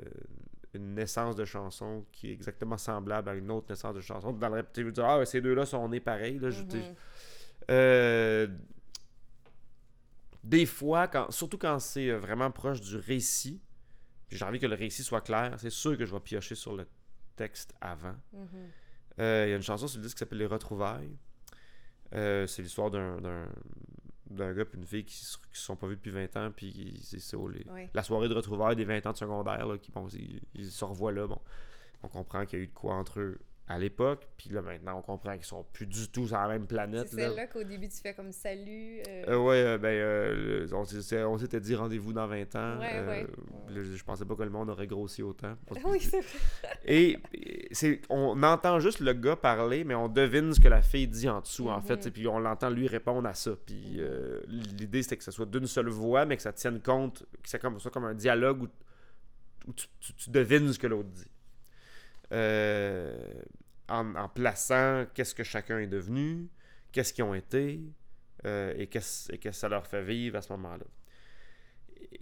une naissance de chanson qui est exactement semblable à une autre naissance de chanson. Dans le tu dire, ah, ces deux-là sont nés pareils. Là, euh, des fois, quand, surtout quand c'est euh, vraiment proche du récit, puis j'ai envie que le récit soit clair, c'est sûr que je vais piocher sur le texte avant. Mhm. Euh, Il y a une chanson sur le disque qui s'appelle Les Retrouvailles. Euh, c'est l'histoire d'un, d'un, gars et une fille qui se qui sont pas vus depuis 20 ans, puis c'est ça, les- Ouais. la soirée de retrouvailles des 20 ans de secondaire, là, qui, bon, ils, ils se revoient là, bon. On comprend qu'il y a eu de quoi entre eux à l'époque, puis là, maintenant, on comprend qu'ils sont plus du tout sur la même planète. C'est là. celle-là qu'au début tu fais comme salut. euh, Euh, ouais, euh, ben, euh, on s'était dit rendez-vous dans 20 ans. Ouais, ouais. là, je pensais pas que le monde aurait grossi autant. *laughs* Oui, c'est vrai. Et c'est, on entend juste le gars parler, mais on devine ce que la fille dit en dessous, en Mhm. fait. Et puis on l'entend lui répondre à ça. Puis euh, l'idée, c'était que ce soit d'une seule voix, mais que ça tienne compte, que ça comme, soit comme un dialogue où, où tu, tu- tu devines ce que l'autre dit. Euh, en, plaçant qu'est-ce que chacun est devenu, qu'est-ce qu'ils ont été, euh, et qu'est-ce que ça leur fait vivre à ce moment-là.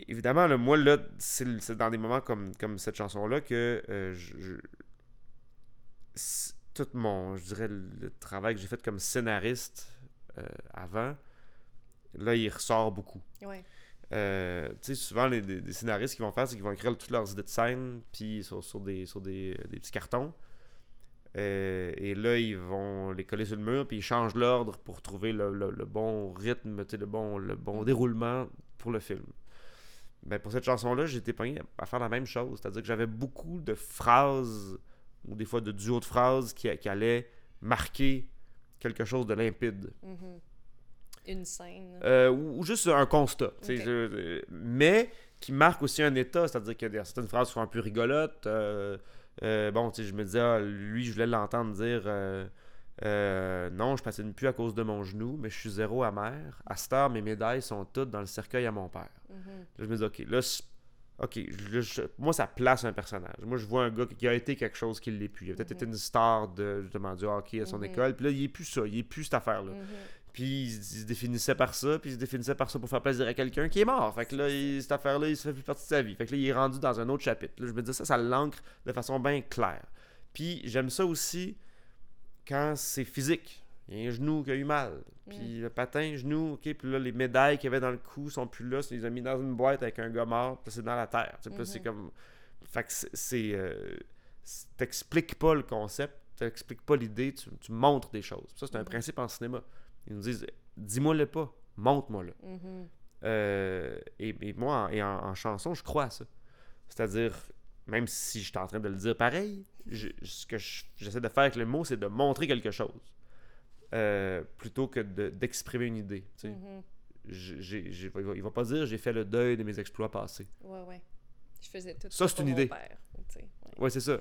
Évidemment, là, moi, c'est dans des moments comme, cette chanson-là que euh, tout mon, je dirais, le, travail que j'ai fait comme scénariste euh, avant, là, il ressort beaucoup. Euh, tu sais, souvent, les, les- les scénaristes qu'ils vont faire, c'est qu'ils vont écrire toutes leurs idées de scène, puis sur, sur des, sur des, des petits cartons. Euh, et là, ils vont les coller sur le mur, puis ils changent l'ordre pour trouver le, le- le bon rythme, le bon, le bon déroulement pour le film. Ben, pour cette chanson-là, j'ai été pogné à faire la même chose. C'est-à-dire que j'avais beaucoup de phrases, ou des fois de duos de phrases, qui, qui allaient marquer quelque chose de limpide. Mhm. Une scène. Euh, ou, ou juste un constat. euh, mais qui marque aussi un état, c'est-à-dire a certaines phrases sont un peu rigolotes. euh, euh, bon, tu sais, je me disais, ah, lui, je voulais l'entendre dire euh, Non, je patine plus à cause de mon genou, mais je suis zéro amer. À cette heure, mes médailles sont toutes dans le cercueil à mon père. Mhm. Là, je me dis, ok, là, ok, je- je- moi, ça place un personnage. Moi, je vois un gars qui a été quelque chose qui l'est plus. Il a peut-être Mhm. été une star de, justement, du hockey à son Mhm. école, puis là, il est plus ça, il est plus cette affaire-là. Puis il, se- définissait par ça, puis il se définissait par ça pour faire plaisir à quelqu'un qui est mort. Fait que là, il- cette affaire-là, il se fait plus partie de sa vie. Fait que là, il est rendu dans un autre chapitre. Là, je me dis ça, ça l'ancre de façon bien claire. Puis j'aime ça aussi quand c'est physique. Il y a un genou qui a eu mal. Puis le patin, genou, ok. Puis là, les médailles qu'il y avait dans le cou sont plus là. Il les a mis dans une boîte avec un gars mort. Puis c'est dans la terre. C'est Mhm. comme. Fait que c'est. euh, c'est- T'expliques pas le concept, t'expliques pas l'idée, tu, tu montres des choses. Ça, c'est un Mhm. principe en cinéma. Ils nous disent dis-moi-le pas, montre-moi-le. Mhm. Euh, et, et moi, en, et en, en chanson, je crois à ça. C'est-à-dire, même si je suis en train de le dire pareil, je- ce que je- j'essaie de faire avec le mot, c'est de montrer quelque chose. Euh, plutôt que de- d'exprimer une idée. tu sais. Mhm. Il, va, il va pas dire j'ai fait le deuil de mes exploits passés. Ouais, ouais. Je faisais tout Ça, c'est une idée. père, tu sais, ouais. Ouais, c'est ça.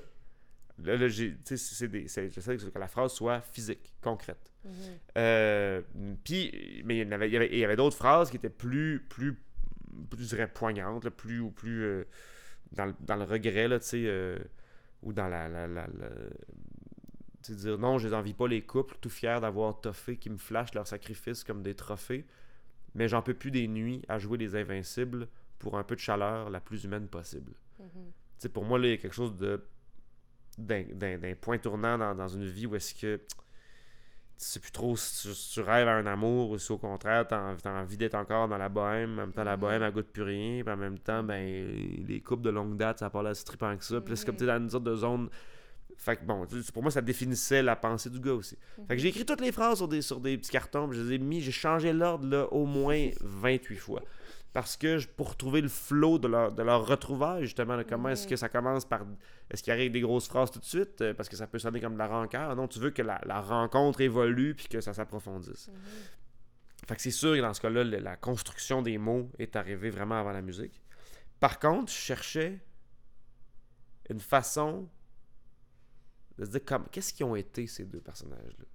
Là, c'est que la phrase soit physique, concrète. Euh, puis, mais il y avait, d'autres phrases qui étaient plus, plus, plus, je dirais, poignantes, là, plus ou plus euh, dans, le- dans le regret, là, tu sais, euh, ou dans la, la, la, la- tu sais, dire non, je les envie pas les couples, tout fiers d'avoir toffé, qui me flashent leurs sacrifices comme des trophées, mais j'en peux plus des nuits à jouer les invincibles pour un peu de chaleur la plus humaine possible. Tu sais, pour moi, là, il y a quelque chose de d'un, point tournant dans, dans une vie où est-ce que tu sais plus trop si tu, si tu rêves à un amour ou si au contraire tu as envie d'être encore dans la bohème. En même temps, la Mhm. bohème, elle goûte plus rien. Puis en même temps, ben, les couples de longue date, ça parle à si trippant que ça. Puis c'est comme tu es dans une sorte de zone. Fait que bon, pour moi, ça définissait la pensée du gars aussi. Fait que j'ai écrit toutes les phrases sur des, sur des petits cartons, puis je les ai mis, j'ai changé l'ordre là au moins *laughs* 28 fois. Parce que pour trouver le flow de leur, de leur retrouvaille, justement, comment est-ce que ça commence par. Est-ce qu'il arrive des grosses phrases tout de suite euh, Parce que ça peut sonner comme de la rancœur. Non, tu veux que la, la rencontre évolue puis que ça s'approfondisse. Mhm. Fait que c'est sûr que dans ce cas-là, la construction des mots est arrivée vraiment avant la musique. Par contre, je cherchais une façon de se dire comme, qu'est-ce qu'ils ont été ces deux personnages-là?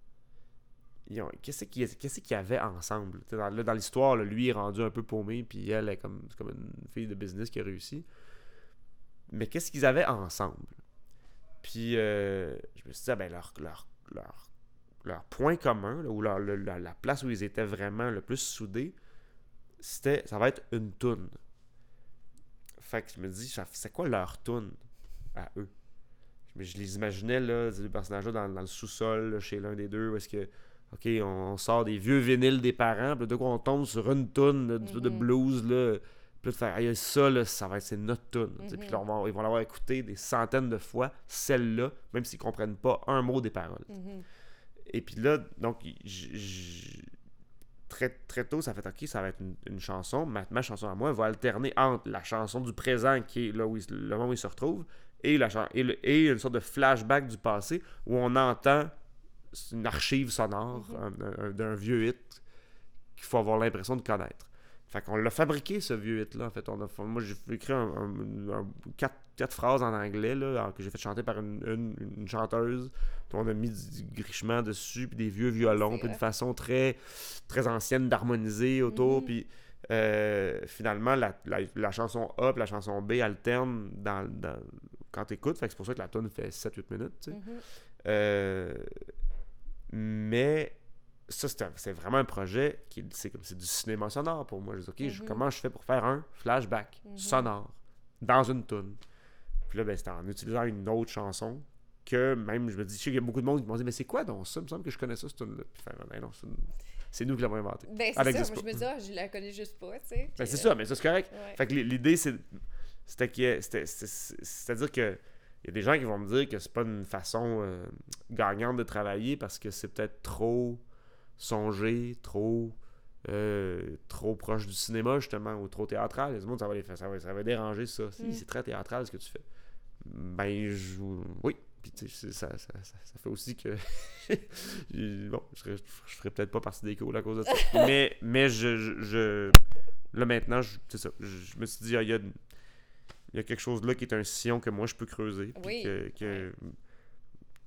Qu'est-ce qu'ils qu'ils avaient ensemble? Dans, dans l'histoire, lui est rendu un peu paumé, puis elle est comme, comme une fille de business qui a réussi. Mais qu'est-ce qu'ils avaient ensemble? Puis euh, je me suis dit, ah, ben, leur, leur, leur, leur point commun, là, ou leur, le- la, la place où ils étaient vraiment le plus soudés, c'était, ça va être une toune. Fait que je me dis, c'est quoi leur toune à eux? Je, je les imaginais, là, ces deux personnages-là, dans, dans le sous-sol, chez l'un des deux, où est-ce que, OK, on, sort des vieux vinyles des parents, puis de quoi on tombe sur une toune là, de, de Mhm. blues, là, puis là, de faire, Aïe, ça, là, ça va être, notre toune. Puis là, on va- ils vont l'avoir écouté des centaines de fois, celle-là, même s'ils comprennent pas un mot des paroles. Mhm. Et puis là, donc, j- j- très, très tôt, ça fait OK, ça va être une, chanson. Ma, chanson à moi va alterner entre la chanson du présent, qui est là où le moment où il se retrouve, et, la, et, et, une sorte de flashback du passé où on entend une archive sonore mm-hmm. d'un vieux hit qu'il faut avoir l'impression de connaître. Fait qu'on l'a fabriqué, ce vieux hit-là. En fait, on a, moi, j'ai écrit un, quatre, quatre, phrases en anglais là, que j'ai fait chanter par une, une, chanteuse. On a mis du, grichement dessus, puis des vieux violons, puis une façon très, très ancienne d'harmoniser autour. Mm-hmm. Puis euh, finalement, la, la, chanson A et la chanson B alternent dans, dans quand tu écoutes. c'est pour ça que la tune fait 7-8 minutes. Mm-hmm. Euh, mais ça, c'est vraiment un projet qui c'est comme c'est du cinéma sonore pour moi. Je dis, OK, mhm. comment je fais pour faire un flashback mhm. sonore dans une tune? Puis là, ben, c'était en utilisant une autre chanson que même, je me dis, je sais qu'il y a beaucoup de monde qui m'ont dit, mais c'est quoi donc ça? Il me semble que je connais ça, cette tune-là. Puis, ben, non, c'est nous qui l'avons inventé. Ben, c'est ça, moi, je me dis, ah, je la connais juste pas, tu sais. Ben, c'est ça, mais ça, c'est correct. Fait que l'idée, c'était que, c'est-à-dire que il y a des gens qui vont me dire que c'est pas une façon euh, gagnante de travailler parce que c'est peut-être trop songer, trop euh, trop proche du cinéma, justement, ou trop théâtral. Les monde, ça va, les, ça, va, ça va déranger ça. Mm. C'est très théâtral ce que tu fais. Ben, je, oui. Puis, tu sais, ça, ça, ça, fait aussi que. *laughs* bon, je ferais, je ferais peut-être pas partie des cours à cause de ça. *laughs* mais, mais je, je, Là, maintenant, c'est ça. Je, me suis dit, ah, il y, a, il y a quelque chose là qui est un sillon que moi, je peux creuser. Puis que, que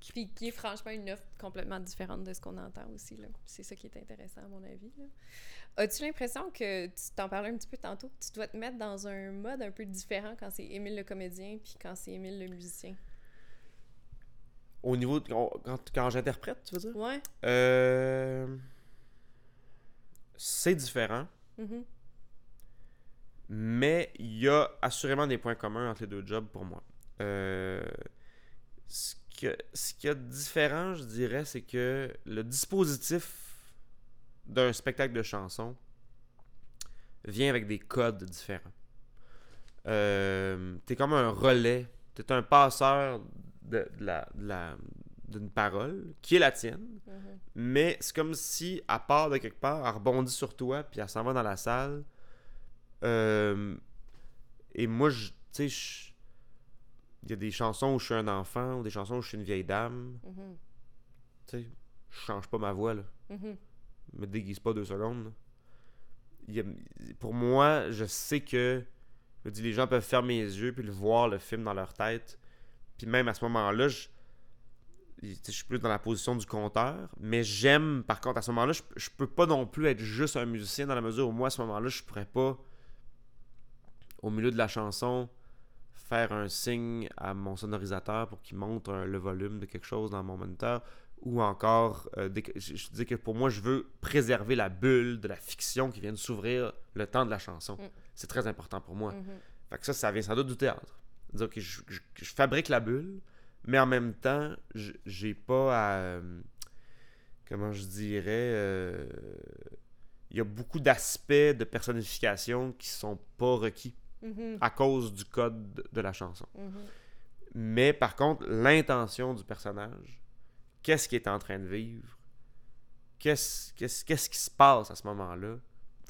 puis qui est franchement une offre complètement différente de ce qu'on entend aussi. C'est ça qui est intéressant à mon avis. As-tu l'impression que, tu t'en parlais un petit peu tantôt, que tu dois te mettre dans un mode un peu différent quand c'est Émile le comédien puis quand c'est Émile le musicien? Au niveau de, quand, quand j'interprète, tu veux dire? Ouais. Euh, c'est différent. Mm-hmm. Mais il y a assurément des points communs entre les deux jobs pour moi. Euh, ce qu'il y a de différent, je dirais, c'est que le dispositif d'un spectacle de chansons vient avec des codes différents. Euh, t'es comme un relais, t'es un passeur de, la, d'une parole qui est la tienne, mm-hmm. mais c'est comme si, à part de quelque part, elle rebondit sur toi, puis elle s'en va dans la salle. Euh, et moi, tu sais, il y a des chansons où je suis un enfant ou des chansons où je suis une vieille dame. Mm-hmm. Tu sais, je change pas ma voix, là. Mm-hmm. me déguise pas deux secondes. pour moi, je sais que je dis, les gens peuvent fermer les yeux puis le voir le film dans leur tête. Puis même à ce moment-là, je, je suis plus dans la position du conteur. Mais j'aime, par contre, à ce moment-là, je, je peux pas non plus être juste un musicien dans la mesure où moi, à ce moment-là, je pourrais pas, au milieu de la chanson, faire un signe à mon sonorisateur pour qu'il montre le volume de quelque chose dans mon moniteur ou encore euh, je, dis que pour moi je veux préserver la bulle de la fiction qui vient de s'ouvrir le temps de la chanson mm. c'est très important pour moi mm-hmm. fait que ça ça vient sans doute du théâtre dire que je, fabrique la bulle mais en même temps j'ai pas à euh, comment je dirais euh, il y a beaucoup d'aspects de personnification qui sont pas requis Mm-hmm. à cause du code de la chanson. Mm-hmm. Mais par contre, l'intention du personnage, qu'est-ce qu'il est en train de vivre, qu'est-ce, qu'est-ce, qu'est-ce qui se passe à ce moment-là,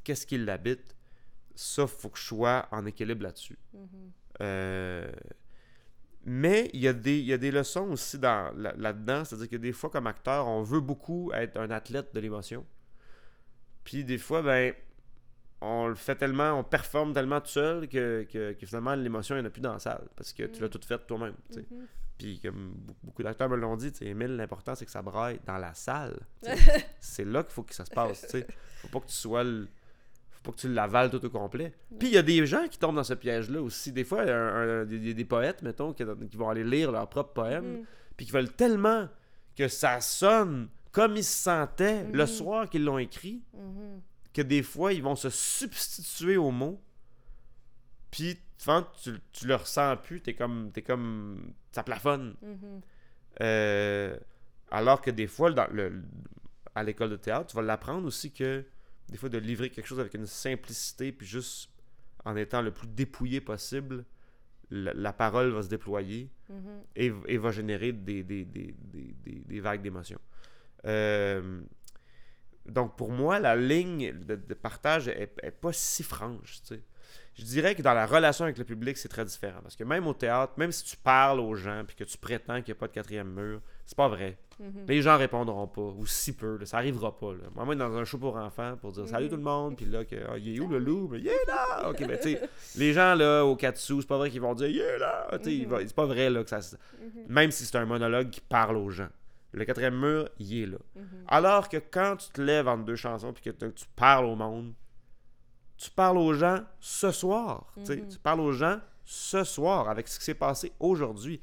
qu'est-ce qui l'habite, ça, faut que je sois en équilibre là-dessus. Mm-hmm. Euh, mais il y, a des, il y a des leçons aussi dans, là, dedans c'est-à-dire que des fois, comme acteur, on veut beaucoup être un athlète de l'émotion. Puis des fois, ben, on le fait tellement, on performe tellement tout seul que, finalement l'émotion il n'y en a plus dans la salle parce que tu l'as mm. tout fait toi-même. Mm-hmm. Puis comme beaucoup d'acteurs me l'ont dit, Emile, l'important c'est que ça braille dans la salle. *laughs* c'est là qu'il faut que ça se passe. T'sais. Faut pas que tu sois Faut pas que tu l'avales tout au complet. Puis il y a des gens qui tombent dans ce piège-là aussi. Des fois, il y a des, poètes, mettons, qui, vont aller lire leur propre poème, mm-hmm. puis qui veulent tellement que ça sonne comme ils se sentaient le mm-hmm. soir qu'ils l'ont écrit que des fois, ils vont se substituer aux mots. Puis, tu, tu le ressens plus. T'es comme, es comme. Ça plafonne. Mm-hmm. Euh, alors que des fois, dans le, à l'école de théâtre, tu vas l'apprendre aussi que des fois, de livrer quelque chose avec une simplicité, puis juste en étant le plus dépouillé possible, la, parole va se déployer mm-hmm. et, va générer des, des, des, des vagues d'émotions. Euh, donc, pour moi, la ligne de, partage est, pas si franche. Tu sais. Je dirais que dans la relation avec le public, c'est très différent. Parce que même au théâtre, même si tu parles aux gens puis que tu prétends qu'il n'y a pas de quatrième mur, c'est pas vrai. Mhm. Les gens répondront pas, ou si peu, ça arrivera pas. Là. Moi, dans un show pour enfants, pour dire salut mhm. tout le monde, puis là, que, ah, il est où le loup? Mais il est là! Ok, ben tu sais, *laughs* les gens là, au 4 sous, c'est pas vrai qu'ils vont dire il est là! Mhm. C'est pas vrai là, que ça. Même si c'est un monologue qui parle aux gens. Le quatrième mur, il est là. Alors que quand tu te lèves entre deux chansons puis que tu parles au monde, tu parles aux gens ce soir. Tu parles aux gens ce soir avec ce qui s'est passé aujourd'hui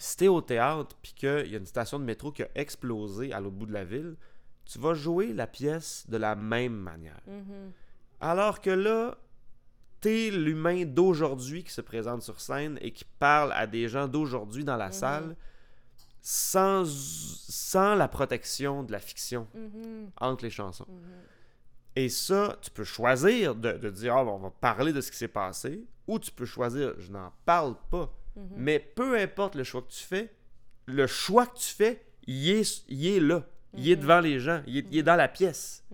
si t'es au théâtre puis qu'il y a une station de métro qui a explosé à l'autre bout de la ville, tu vas jouer la pièce de la même manière. Mm-hmm. Alors que là, t'es l'humain d'aujourd'hui qui se présente sur scène et qui parle à des gens d'aujourd'hui dans la salle sans, sans la protection de la fiction mm-hmm. entre les chansons. Et ça, tu peux choisir de, dire, ah, on va parler de ce qui s'est passé, ou tu peux choisir, je n'en parle pas. Mhm. Mais peu importe le choix que tu fais, le choix que tu fais, il est, est là. Il est devant les gens. Il est, dans la pièce.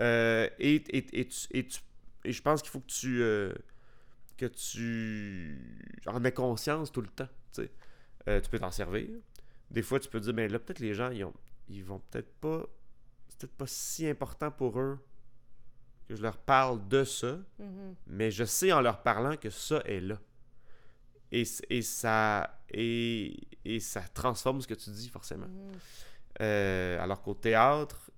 Euh, et, et, et, je pense qu'il faut que tu, euh, que tu en aies conscience tout le temps. Euh, tu peux t'en servir. Des fois, tu peux dire, mais là, peut-être les gens, ils, ont, ils vont peut-être pas. C'est peut-être pas si important pour eux que je leur parle de ça. Mais je sais en leur parlant que ça est là. Et, et, ça, et, et, ça transforme ce que tu dis, forcément. Mm. Euh, alors qu'au théâtre,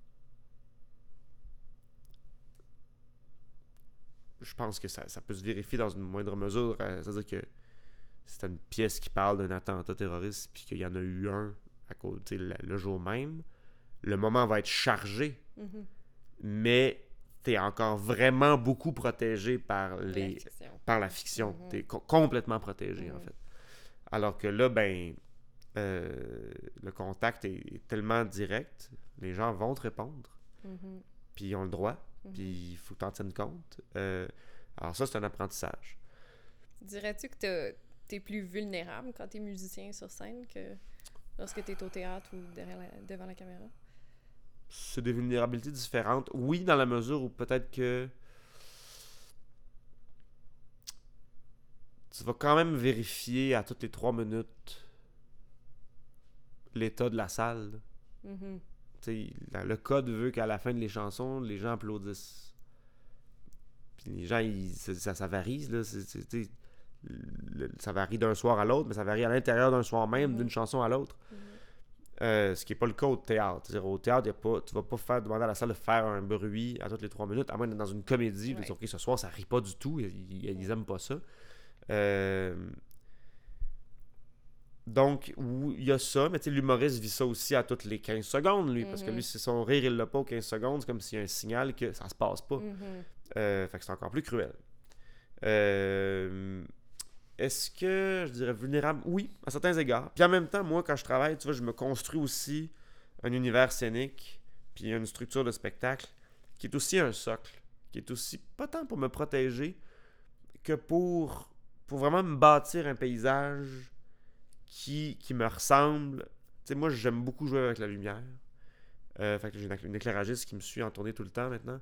je pense que ça, ça, peut se vérifier dans une moindre mesure. Euh, c'est-à-dire que c'est une pièce qui parle d'un attentat terroriste, puis qu'il y en a eu un à côté le, jour même, le moment va être chargé. Mm-hmm. Mais tu es encore vraiment beaucoup protégé par, les, par la fiction. Mm-hmm. Tu es complètement protégé, en mm-hmm. fait. Alors que là, ben, euh, le contact est, tellement direct, les gens vont te répondre, mm-hmm. puis ils ont le droit, puis il faut que tu en tiennes compte. Euh, alors ça, c'est un apprentissage. Dirais-tu que tu es plus vulnérable quand tu es musicien sur scène que lorsque tu es au théâtre ou devant la caméra? c'est des vulnérabilités différentes. Oui, dans la mesure où peut-être que tu vas quand même vérifier à toutes les trois minutes l'état de la salle. Mm-hmm. le code veut qu'à la fin de les chansons, les gens applaudissent. Puis les gens, ça, ça, varie. Là, ça varie d'un soir à l'autre, mais ça varie à l'intérieur d'un soir même, d'une chanson à l'autre. Mm-hmm. Euh, ce qui n'est pas le cas au théâtre. au théâtre, y a pas, tu vas pas faire demander à la salle de faire un bruit à toutes les trois minutes, à moins d'être dans une comédie. Ouais. OK, ce soir, ça rit pas du tout. Ils, ils, aiment pas ça. Euh, donc, il y a ça, mais l'humoriste vit ça aussi à toutes les 15 secondes, lui, parce que lui, mm-hmm. si son rire, il l'a pas aux 15 secondes, c'est comme s'il y a un signal que ça se passe pas. Euh, fait que c'est encore plus cruel. Euh, est-ce que je dirais vulnérable? Oui, à certains égards. Puis en même temps, moi, quand je travaille, tu vois, je me construis aussi un univers scénique, puis une structure de spectacle qui est aussi un socle, qui est aussi pas tant pour me protéger que pour, pour vraiment me bâtir un paysage qui, qui me ressemble. Tu sais, moi, j'aime beaucoup jouer avec la lumière. Euh, fait que j'ai une éclairagiste qui me suit en tournée tout le temps maintenant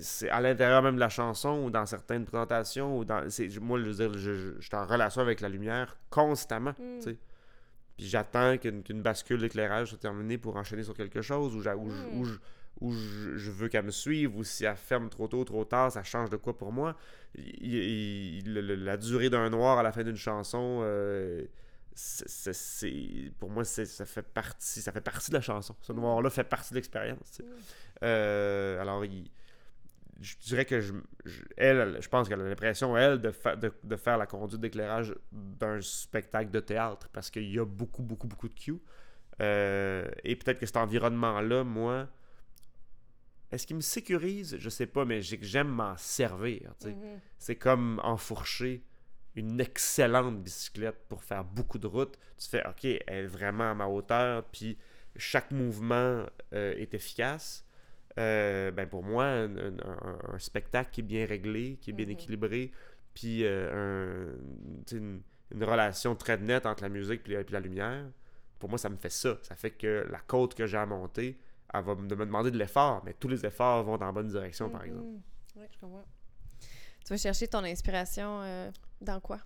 c'est à l'intérieur même de la chanson ou dans certaines présentations ou dans moi je veux dire je, suis en relation avec la lumière constamment mm. puis j'attends qu'une bascule d'éclairage soit terminée pour enchaîner sur quelque chose ou, mm. ou, je, veux qu'elle me suive ou si elle ferme trop tôt trop tard ça change de quoi pour moi la durée d'un noir à la fin d'une chanson euh, c'est pour moi ça fait partie ça fait partie de la chanson ce mm. noir là fait partie de l'expérience euh, alors il je dirais que je, elle, je pense qu'elle a l'impression, elle, de, de, faire la conduite d'éclairage d'un spectacle de théâtre parce qu'il y a beaucoup, beaucoup, beaucoup de cues. Euh, et peut-être que cet environnement-là, moi, est-ce qu'il me sécurise? Je sais pas, mais j'aime m'en servir. Mm-hmm. C'est comme enfourcher une excellente bicyclette pour faire beaucoup de routes. Tu fais, OK, elle est vraiment à ma hauteur, puis chaque mouvement euh, est efficace. Euh, ben pour moi, un, spectacle qui est bien réglé, qui est bien mhm. équilibré, puis euh, une, relation très nette entre la musique et la lumière, pour moi, ça me fait ça. Ça fait que la côte que j'ai à monter, elle va me demander de l'effort, mais tous les efforts vont dans la bonne direction, par exemple. Mhm. Oui, je comprends. Tu vas chercher ton inspiration euh, dans quoi?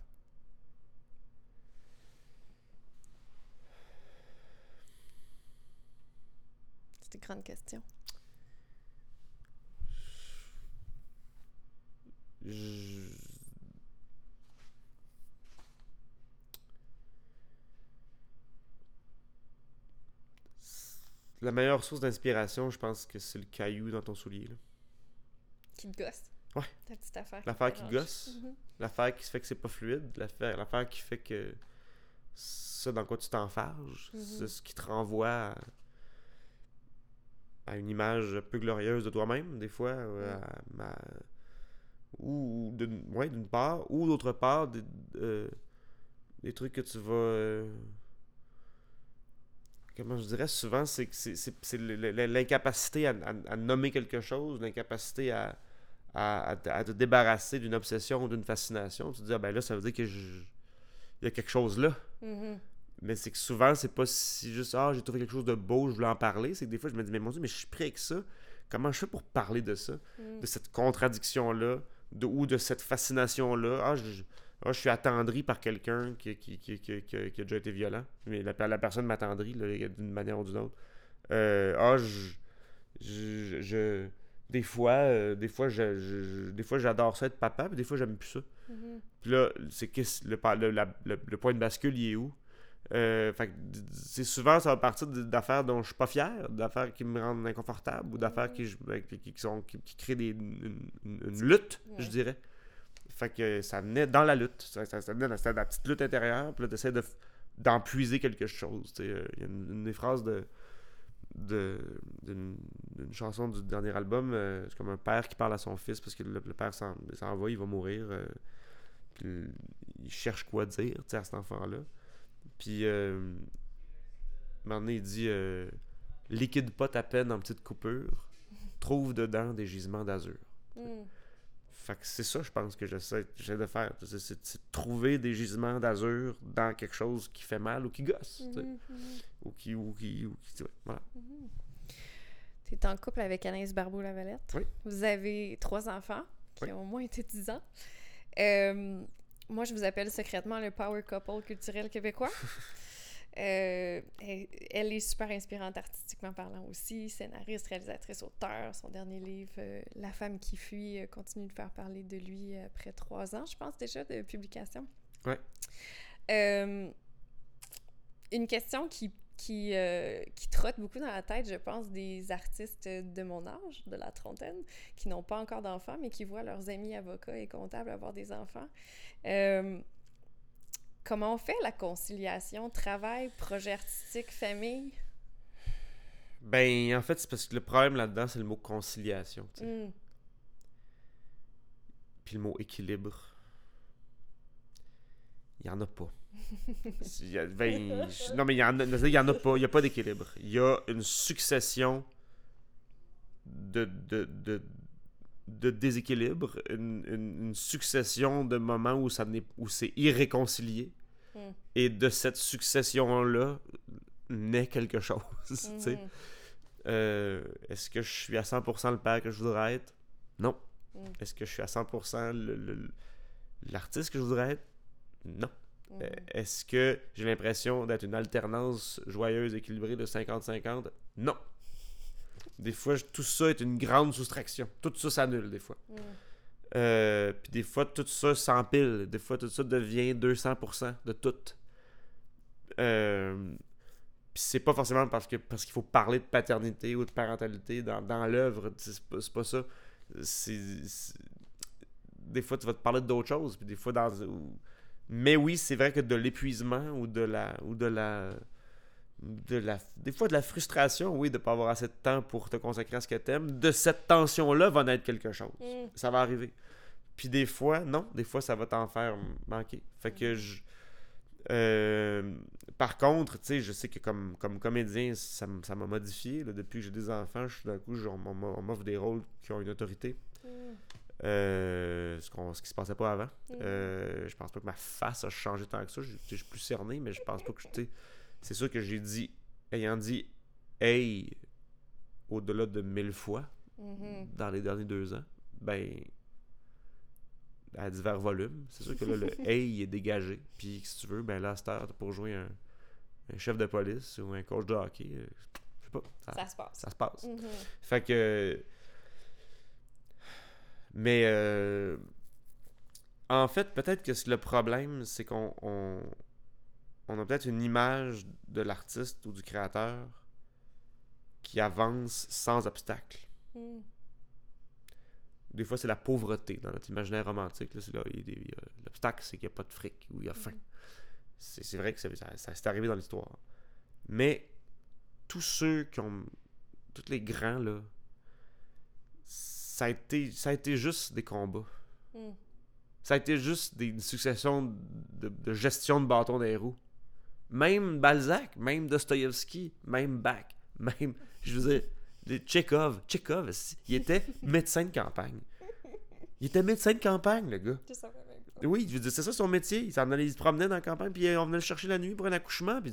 C'est une grande question. Je- La meilleure source d'inspiration, je pense que c'est le caillou dans ton soulier. là. Qui te gosse? Ouais. Ta petite affaire. L'affaire te qui dérange. gosse. Mhm. L'affaire qui fait que c'est pas fluide, l'affaire, l'affaire qui fait que ça dans quoi tu t'enfarges, Mhm. c'est ce qui te renvoie à, à une image peu glorieuse de toi-même, des fois, ou Mm. à- ma- ou d'une ouais, part, ou d'autre part, des, euh, des trucs que tu vas. euh, comment je dirais souvent, c'est l'incapacité à, à- à nommer quelque chose, l'incapacité à, à, te- débarrasser d'une obsession ou d'une fascination. Tu te dis, ah ben là, ça veut dire que je- il y a quelque chose là. Mhm. Mais c'est que souvent, c'est pas si juste, ah, j'ai trouvé quelque chose de beau, je voulais en parler. C'est que des fois, je me dis, mais mon Dieu, mais je suis pris avec ça. Comment je fais pour parler de ça, Mhm. de cette contradiction-là, de, ou de cette fascination-là? Ah, je, ah, je suis attendri par quelqu'un qui, qui, qui, qui, qui- qui a déjà été violent. Mais la, la personne m'attendrit d'une manière ou d'une autre. Euh, ah, je, je, je- des fois, euh, des fois, je, je- je- des fois, j'adore ça être papa, puis des fois, j'aime plus ça. Mhm. Puis là, c'est le, le, le- le point de bascule, il est où? Euh, fait c'est souvent, ça va partir d'affaires dont je suis pas fier, d'affaires qui me rendent inconfortable, ou d'affaires qui, ben, qui, qui sont, qui, qui créent des, une, lutte, je dirais. Fait que ça venait dans la lutte. Ça, ça, ça venait dans la petite lutte intérieure, puis là, t'essaies de, f- d'en puiser quelque chose. Euh, Il y a une, une des phrases de, de, d'une, d'une chanson du dernier album, euh, c'est comme un père qui parle à son fils parce que le, le père s'en, s'en va, il va mourir. euh, puis il cherche quoi dire à cet enfant-là. Puis, euh, donné, il dit euh, Liquide pas ta peine en petites coupures, trouve dedans des gisements d'azur. Mhm. Fait que c'est ça, je pense, que j'essaie, de faire. C'est, de trouver des gisements d'azur dans quelque chose qui fait mal ou qui gosse. Mhm. Mhm. Ou qui. Ou qui, ou qui ouais, voilà. Tu es en couple avec Anaïs Barbeau-Lavalette. Oui. Vous avez trois enfants qui Oui. ont au moins été 10 ans. Euh, moi, je vous appelle secrètement le Power Couple culturel québécois. *laughs* Euh, elle, elle est super inspirante artistiquement parlant aussi, scénariste, réalisatrice, auteur. Son dernier livre, euh, La femme qui fuit, euh, continue de faire parler de lui après trois ans, je pense déjà, de publication. Ouais. Une question qui, qui, euh, qui trotte beaucoup dans la tête, je pense, des artistes de mon âge, de la trentaine, qui n'ont pas encore d'enfants, mais qui voient leurs amis avocats et comptables avoir des enfants. Euh, comment on fait la conciliation travail, projet artistique, famille? Ben, en fait, c'est parce que le problème là-dedans, c'est le mot conciliation. Hmm. Puis le mot équilibre. Il n'y en a pas. C'est- *laughs* il y a- ben, je- non, mais il y en a, il y en a pas. Il n'y a pas d'équilibre. Il y a une succession de, de, de, de déséquilibre, une, une- une succession de moments où, ça n'est- où c'est irréconcilié. Mm. Et de cette succession-là naît quelque chose. *laughs* tu sais. Euh, Est-ce que je suis à 100% le père que je voudrais être? Non. Mm. Est-ce que je suis à 100% le- le- l'artiste que je voudrais être? Non. Mhm. Euh, Est-ce que j'ai l'impression d'être une alternance joyeuse, équilibrée de 50-50? Non. Des fois, je- tout ça est une grande soustraction. Tout ça s'annule des fois. Mhm. Euh, Puis des fois, tout ça s'empile. Des fois, tout ça devient 200% de tout. Euh, Puis c'est pas forcément parce que parce qu'il faut parler de paternité ou de parentalité dans, dans l'œuvre. C'est pas, ça. C'est- Des fois, tu vas te parler d'autres choses. Puis des fois, dans. Mais oui, c'est vrai que de l'épuisement ou de la. ou de la. De la, des fois de la frustration, oui, de ne pas avoir assez de temps pour te consacrer à ce que tu aimes. De cette tension-là va naître quelque chose Mhm. ça va arriver. Puis des fois, non, des fois, ça va t'en faire manquer. Fait que je. euh, par contre, tu sais, je sais que comme, comme comédien, ça m'a modifié. là. depuis que j'ai des enfants, je d'un coup, je- on m'offre des rôles qui ont une autorité. Mhm. Euh, ce, qu'on, ce qui se passait pas avant. Mhm. Euh, je pense pas que ma face a changé tant que ça. Je, suis plus cerné, mais je pense pas que je. C'est sûr que j'ai dit, ayant dit, hey, au-delà de mille fois Mhm. dans les derniers deux ans, ben, à divers volumes, c'est sûr que là, le *laughs* hey est dégagé. Puis, si tu veux, ben là, à pour jouer un, un chef de police ou un coach de hockey, euh, je sais pas, ça, Ça se passe. ça se passe. Mhm. Fait que. Mais. euh, En fait, peut-être que le problème, c'est qu'on on, on a peut-être une image de l'artiste ou du créateur qui avance sans obstacle. Mhm. Des fois, c'est la pauvreté dans notre imaginaire romantique. c'est L'obstacle, c'est qu'il n'y a pas de fric ou il y a faim. C'est c'est vrai que ça, ça, ça s'est arrivé dans l'histoire. Mais tous ceux qui ont. Tous les grands, là. Ça a été, ça a été juste des combats. Mhm. Ça a été juste des, une succession de, de gestion de bâton des roues. Même Balzac, même Dostoïevski, même Bach, même. Je veux dire, les Tchekhov. Tchekhov, il était médecin de campagne. Il était médecin de campagne, le gars. Oui, je veux dire, c'est ça son métier. Il s'en allait, il se promenait dans la campagne, puis on venait le chercher la nuit pour un accouchement. Puis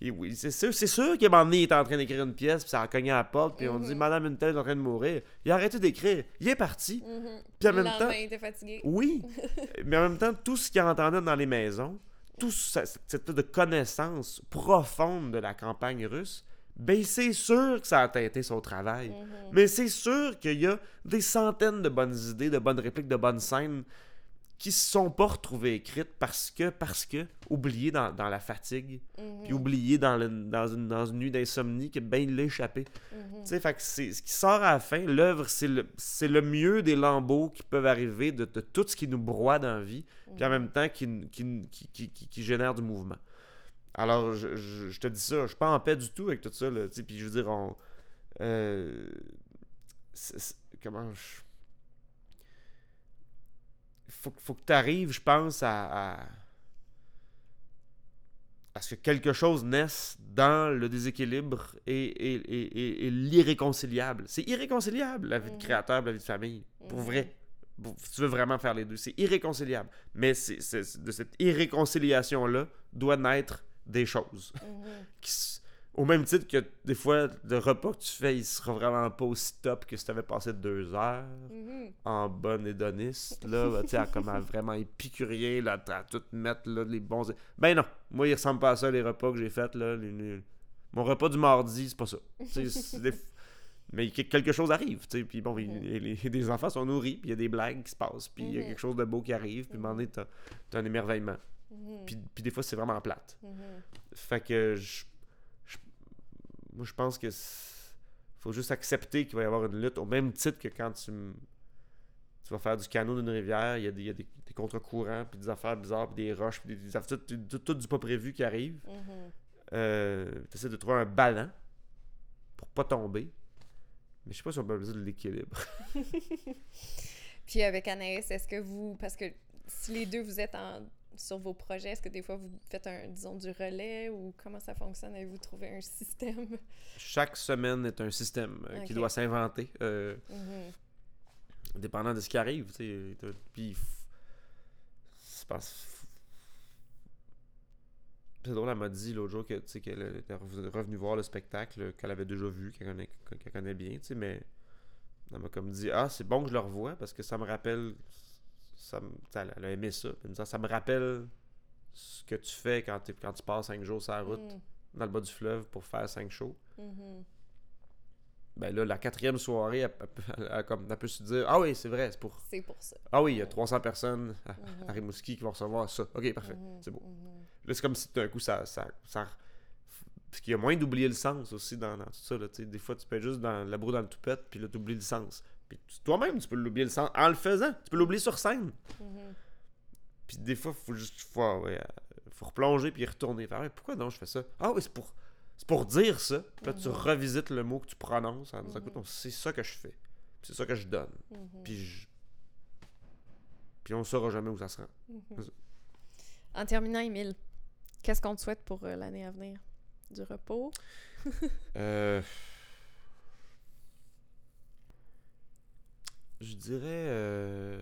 il oui, c'est sûr, c'est sûr qu'à un moment donné, il était en train d'écrire une pièce, puis ça a cogné à la porte, puis on dit Mhm. Madame une telle est en train de mourir. Il a arrêté d'écrire. Il est parti. Mhm. Puis en Le même temps, il était fatigué. oui, *laughs* mais en même temps, tout ce qu'il entendait dans les maisons, tout ça- cette de connaissance profonde de la campagne russe, ben c'est sûr que ça a teinté son travail. Mhm. Mais c'est sûr qu'il y a des centaines de bonnes idées, de bonnes répliques, de bonnes scènes qui se sont pas retrouvées écrites parce que, parce que, oubliées dans, dans la fatigue, Mhm. puis oubliées dans, le- dans, une, dans une nuit d'insomnie qui ben il l'a échappé. Mhm. Tu sais, fait que c'est ce qui sort à la fin, l'œuvre, c'est le, le mieux des lambeaux qui peuvent arriver de, de tout ce qui nous broie dans la vie, puis en même temps qui, qui, qui, qui, génère du mouvement. Alors, je, je- je te dis ça, je suis pas en paix du tout avec tout ça, là, tu sais, puis je veux dire, on... euh, comment je... Faut, faut que tu arrives, je pense, à, à... à ce que quelque chose naisse dans le déséquilibre et, et, et, et- l'irréconciliable. C'est irréconciliable, la vie de Mhm. créateur, la vie de famille. Pour Mhm. vrai. Pour- si tu veux vraiment faire les deux. C'est irréconciliable. Mais c'est, c'est- de cette irréconciliation-là doit naître des choses. Mhm. Qui au même titre que des fois, le repas que tu fais, il sera vraiment pas aussi top que si tu avais passé deux heures Mhm. en bonne hédoniste, là, bah, tu sais, à comme à vraiment épicurien, là, à tout mettre, là, les bons... Ben non, moi, il ressemble pas à ça, les repas que j'ai faits, là, les- les- mon repas du mardi, c'est pas ça. *laughs* Des- Mais que- quelque chose arrive, tu sais, puis bon, il- Mhm. les, enfants sont nourris, puis il y a des blagues qui se passent, puis il y a Mhm. quelque chose de beau qui arrive, puis à un moment donné, t'as t'as un émerveillement. Puis, puis des fois, c'est vraiment plate. Fait que je- moi je pense que faut juste accepter qu'il va y avoir une lutte au même titre que quand tu tu vas faire du canot d'une rivière, il y a des, des, des contre-courants puis des affaires bizarres puis des roches puis des, des affaires tout, tout- tout du pas prévu qui arrive. Mhm. Euh, tu essaies de trouver un ballon pour pas tomber. Mais je sais pas si on peut dire de l'équilibre. *laughs* *laughs* Puis avec Anaïs, est-ce que vous, parce que si les deux vous êtes en, sur vos projets, est-ce que des fois vous faites un, disons, du relais ou comment ça fonctionne? Avez-vous trouvé un système? Chaque semaine est un système euh, qui doit s'inventer. euh, Mhm. dépendant de ce qui arrive. tu sais. T'as- Puis, c'est drôle, elle m'a dit l'autre jour que, qu'elle était rev- revenue voir le spectacle qu'elle avait déjà vu, qu'elle connaît, qu'elle connaît bien, tu sais, mais elle m'a comme dit Ah, c'est bon que je le revoie parce que ça me rappelle. Ça elle, a aimé ça. Dit, ça me rappelle ce que tu fais quand, quand tu passes cinq jours sur la route Mhm. dans le bas du fleuve pour faire cinq shows. Mhm. Ben là, la quatrième soirée, elle, elle peut- elle a comme, elle peut se dire Ah oui, c'est vrai, c'est pour C'est pour ça. Ah oui, il y a 300 personnes à, Mhm. à Rimouski qui vont recevoir ça. Ok, parfait, Mhm. c'est beau. Là, c'est comme si d'un coup, ça. ça, ça parce qu'il y a moyen d'oublier le sens aussi dans, dans tout ça. Là, des fois, tu peux être juste dans la broue dans le toupette, puis là, tu oublies le sens. Puis toi-même, tu peux l'oublier le sens en le faisant. Tu peux l'oublier sur scène. Mhm. Puis des fois, il faut juste faut, ouais, euh, faut replonger puis retourner. Faire, Ouais, pourquoi non, je fais ça? Ah oui, c'est pour, c'est pour dire ça. Puis là, tu Mhm. revisites le mot que tu prononces en disant. Écoute, non, c'est ça que je fais. C'est ça que je donne. Mhm. Puis je- Puis on saura jamais où ça se rend. Mhm. En terminant, Émile, qu'est-ce qu'on te souhaite pour euh, l'année à venir? Du repos? Euh, Je dirais. euh,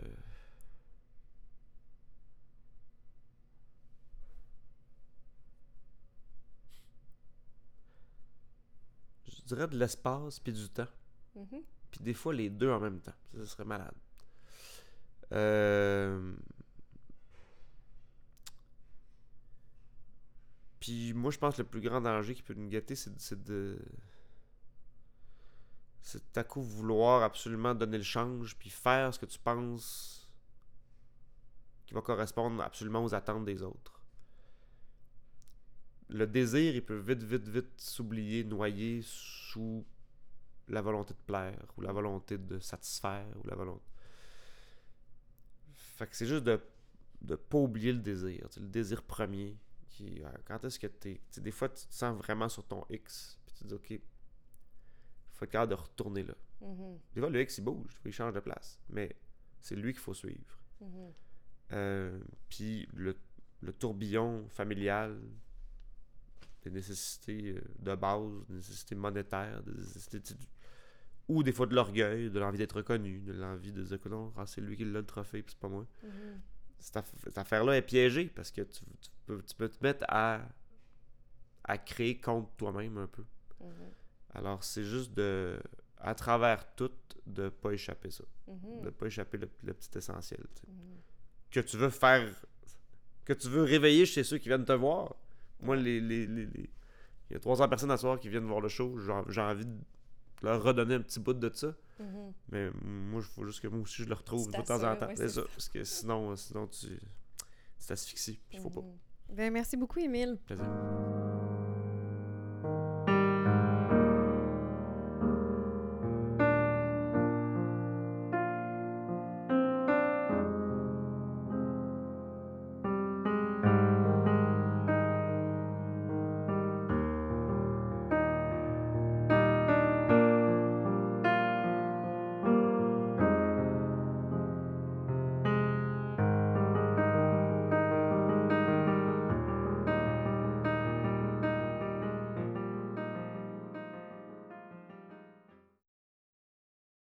Je dirais de l'espace puis du temps. Mhm. Puis des fois, les deux en même temps. Ça, ça serait malade. Euh... Puis moi, je pense que le plus grand danger qui peut nous gâter, c'est de- c'est à coup vouloir absolument donner le change, puis faire ce que tu penses qui va correspondre absolument aux attentes des autres. Le désir, il peut vite, vite, vite s'oublier, noyer sous la volonté de plaire, ou la volonté de satisfaire, ou la volonté. Fait que c'est juste de de pas oublier le désir, le désir premier. Qui, euh, quand est-ce que tu sais, Des fois, tu te sens vraiment sur ton X, puis tu te dis, OK, faut être capable de retourner là. Mhm. Des fois, le X, il bouge, il change de place, mais c'est lui qu'il faut suivre. Mhm. Euh, puis le, le tourbillon familial, des nécessités euh, de base, des nécessités monétaires, des nécessités ou des fois de l'orgueil, de l'envie d'être reconnu, de l'envie de dire que non, ah, c'est lui qui l'a le trophée, puis c'est pas moi. Mhm. Cette, aff- cette affaire-là est piégée parce que tu, tu peux, tu peux te mettre à, à créer contre toi-même un peu. Alors, c'est juste de, à travers tout, de pas échapper ça. Mhm. De pas échapper le, le petit essentiel. tu sais. Mhm. que tu veux faire que tu veux réveiller chez ceux qui viennent te voir. Moi, les, les, les- les- il y a 300 personnes à soir qui viennent voir le show. J'ai envie de leur redonner un petit bout de ça. Mhm. Mais moi, il faut juste que moi aussi je le retrouve de temps en temps. ouais, ça. Parce que sinon, sinon tu t'asphyxies. Puis il faut pas. Ben, merci beaucoup, Émile. Plaisir.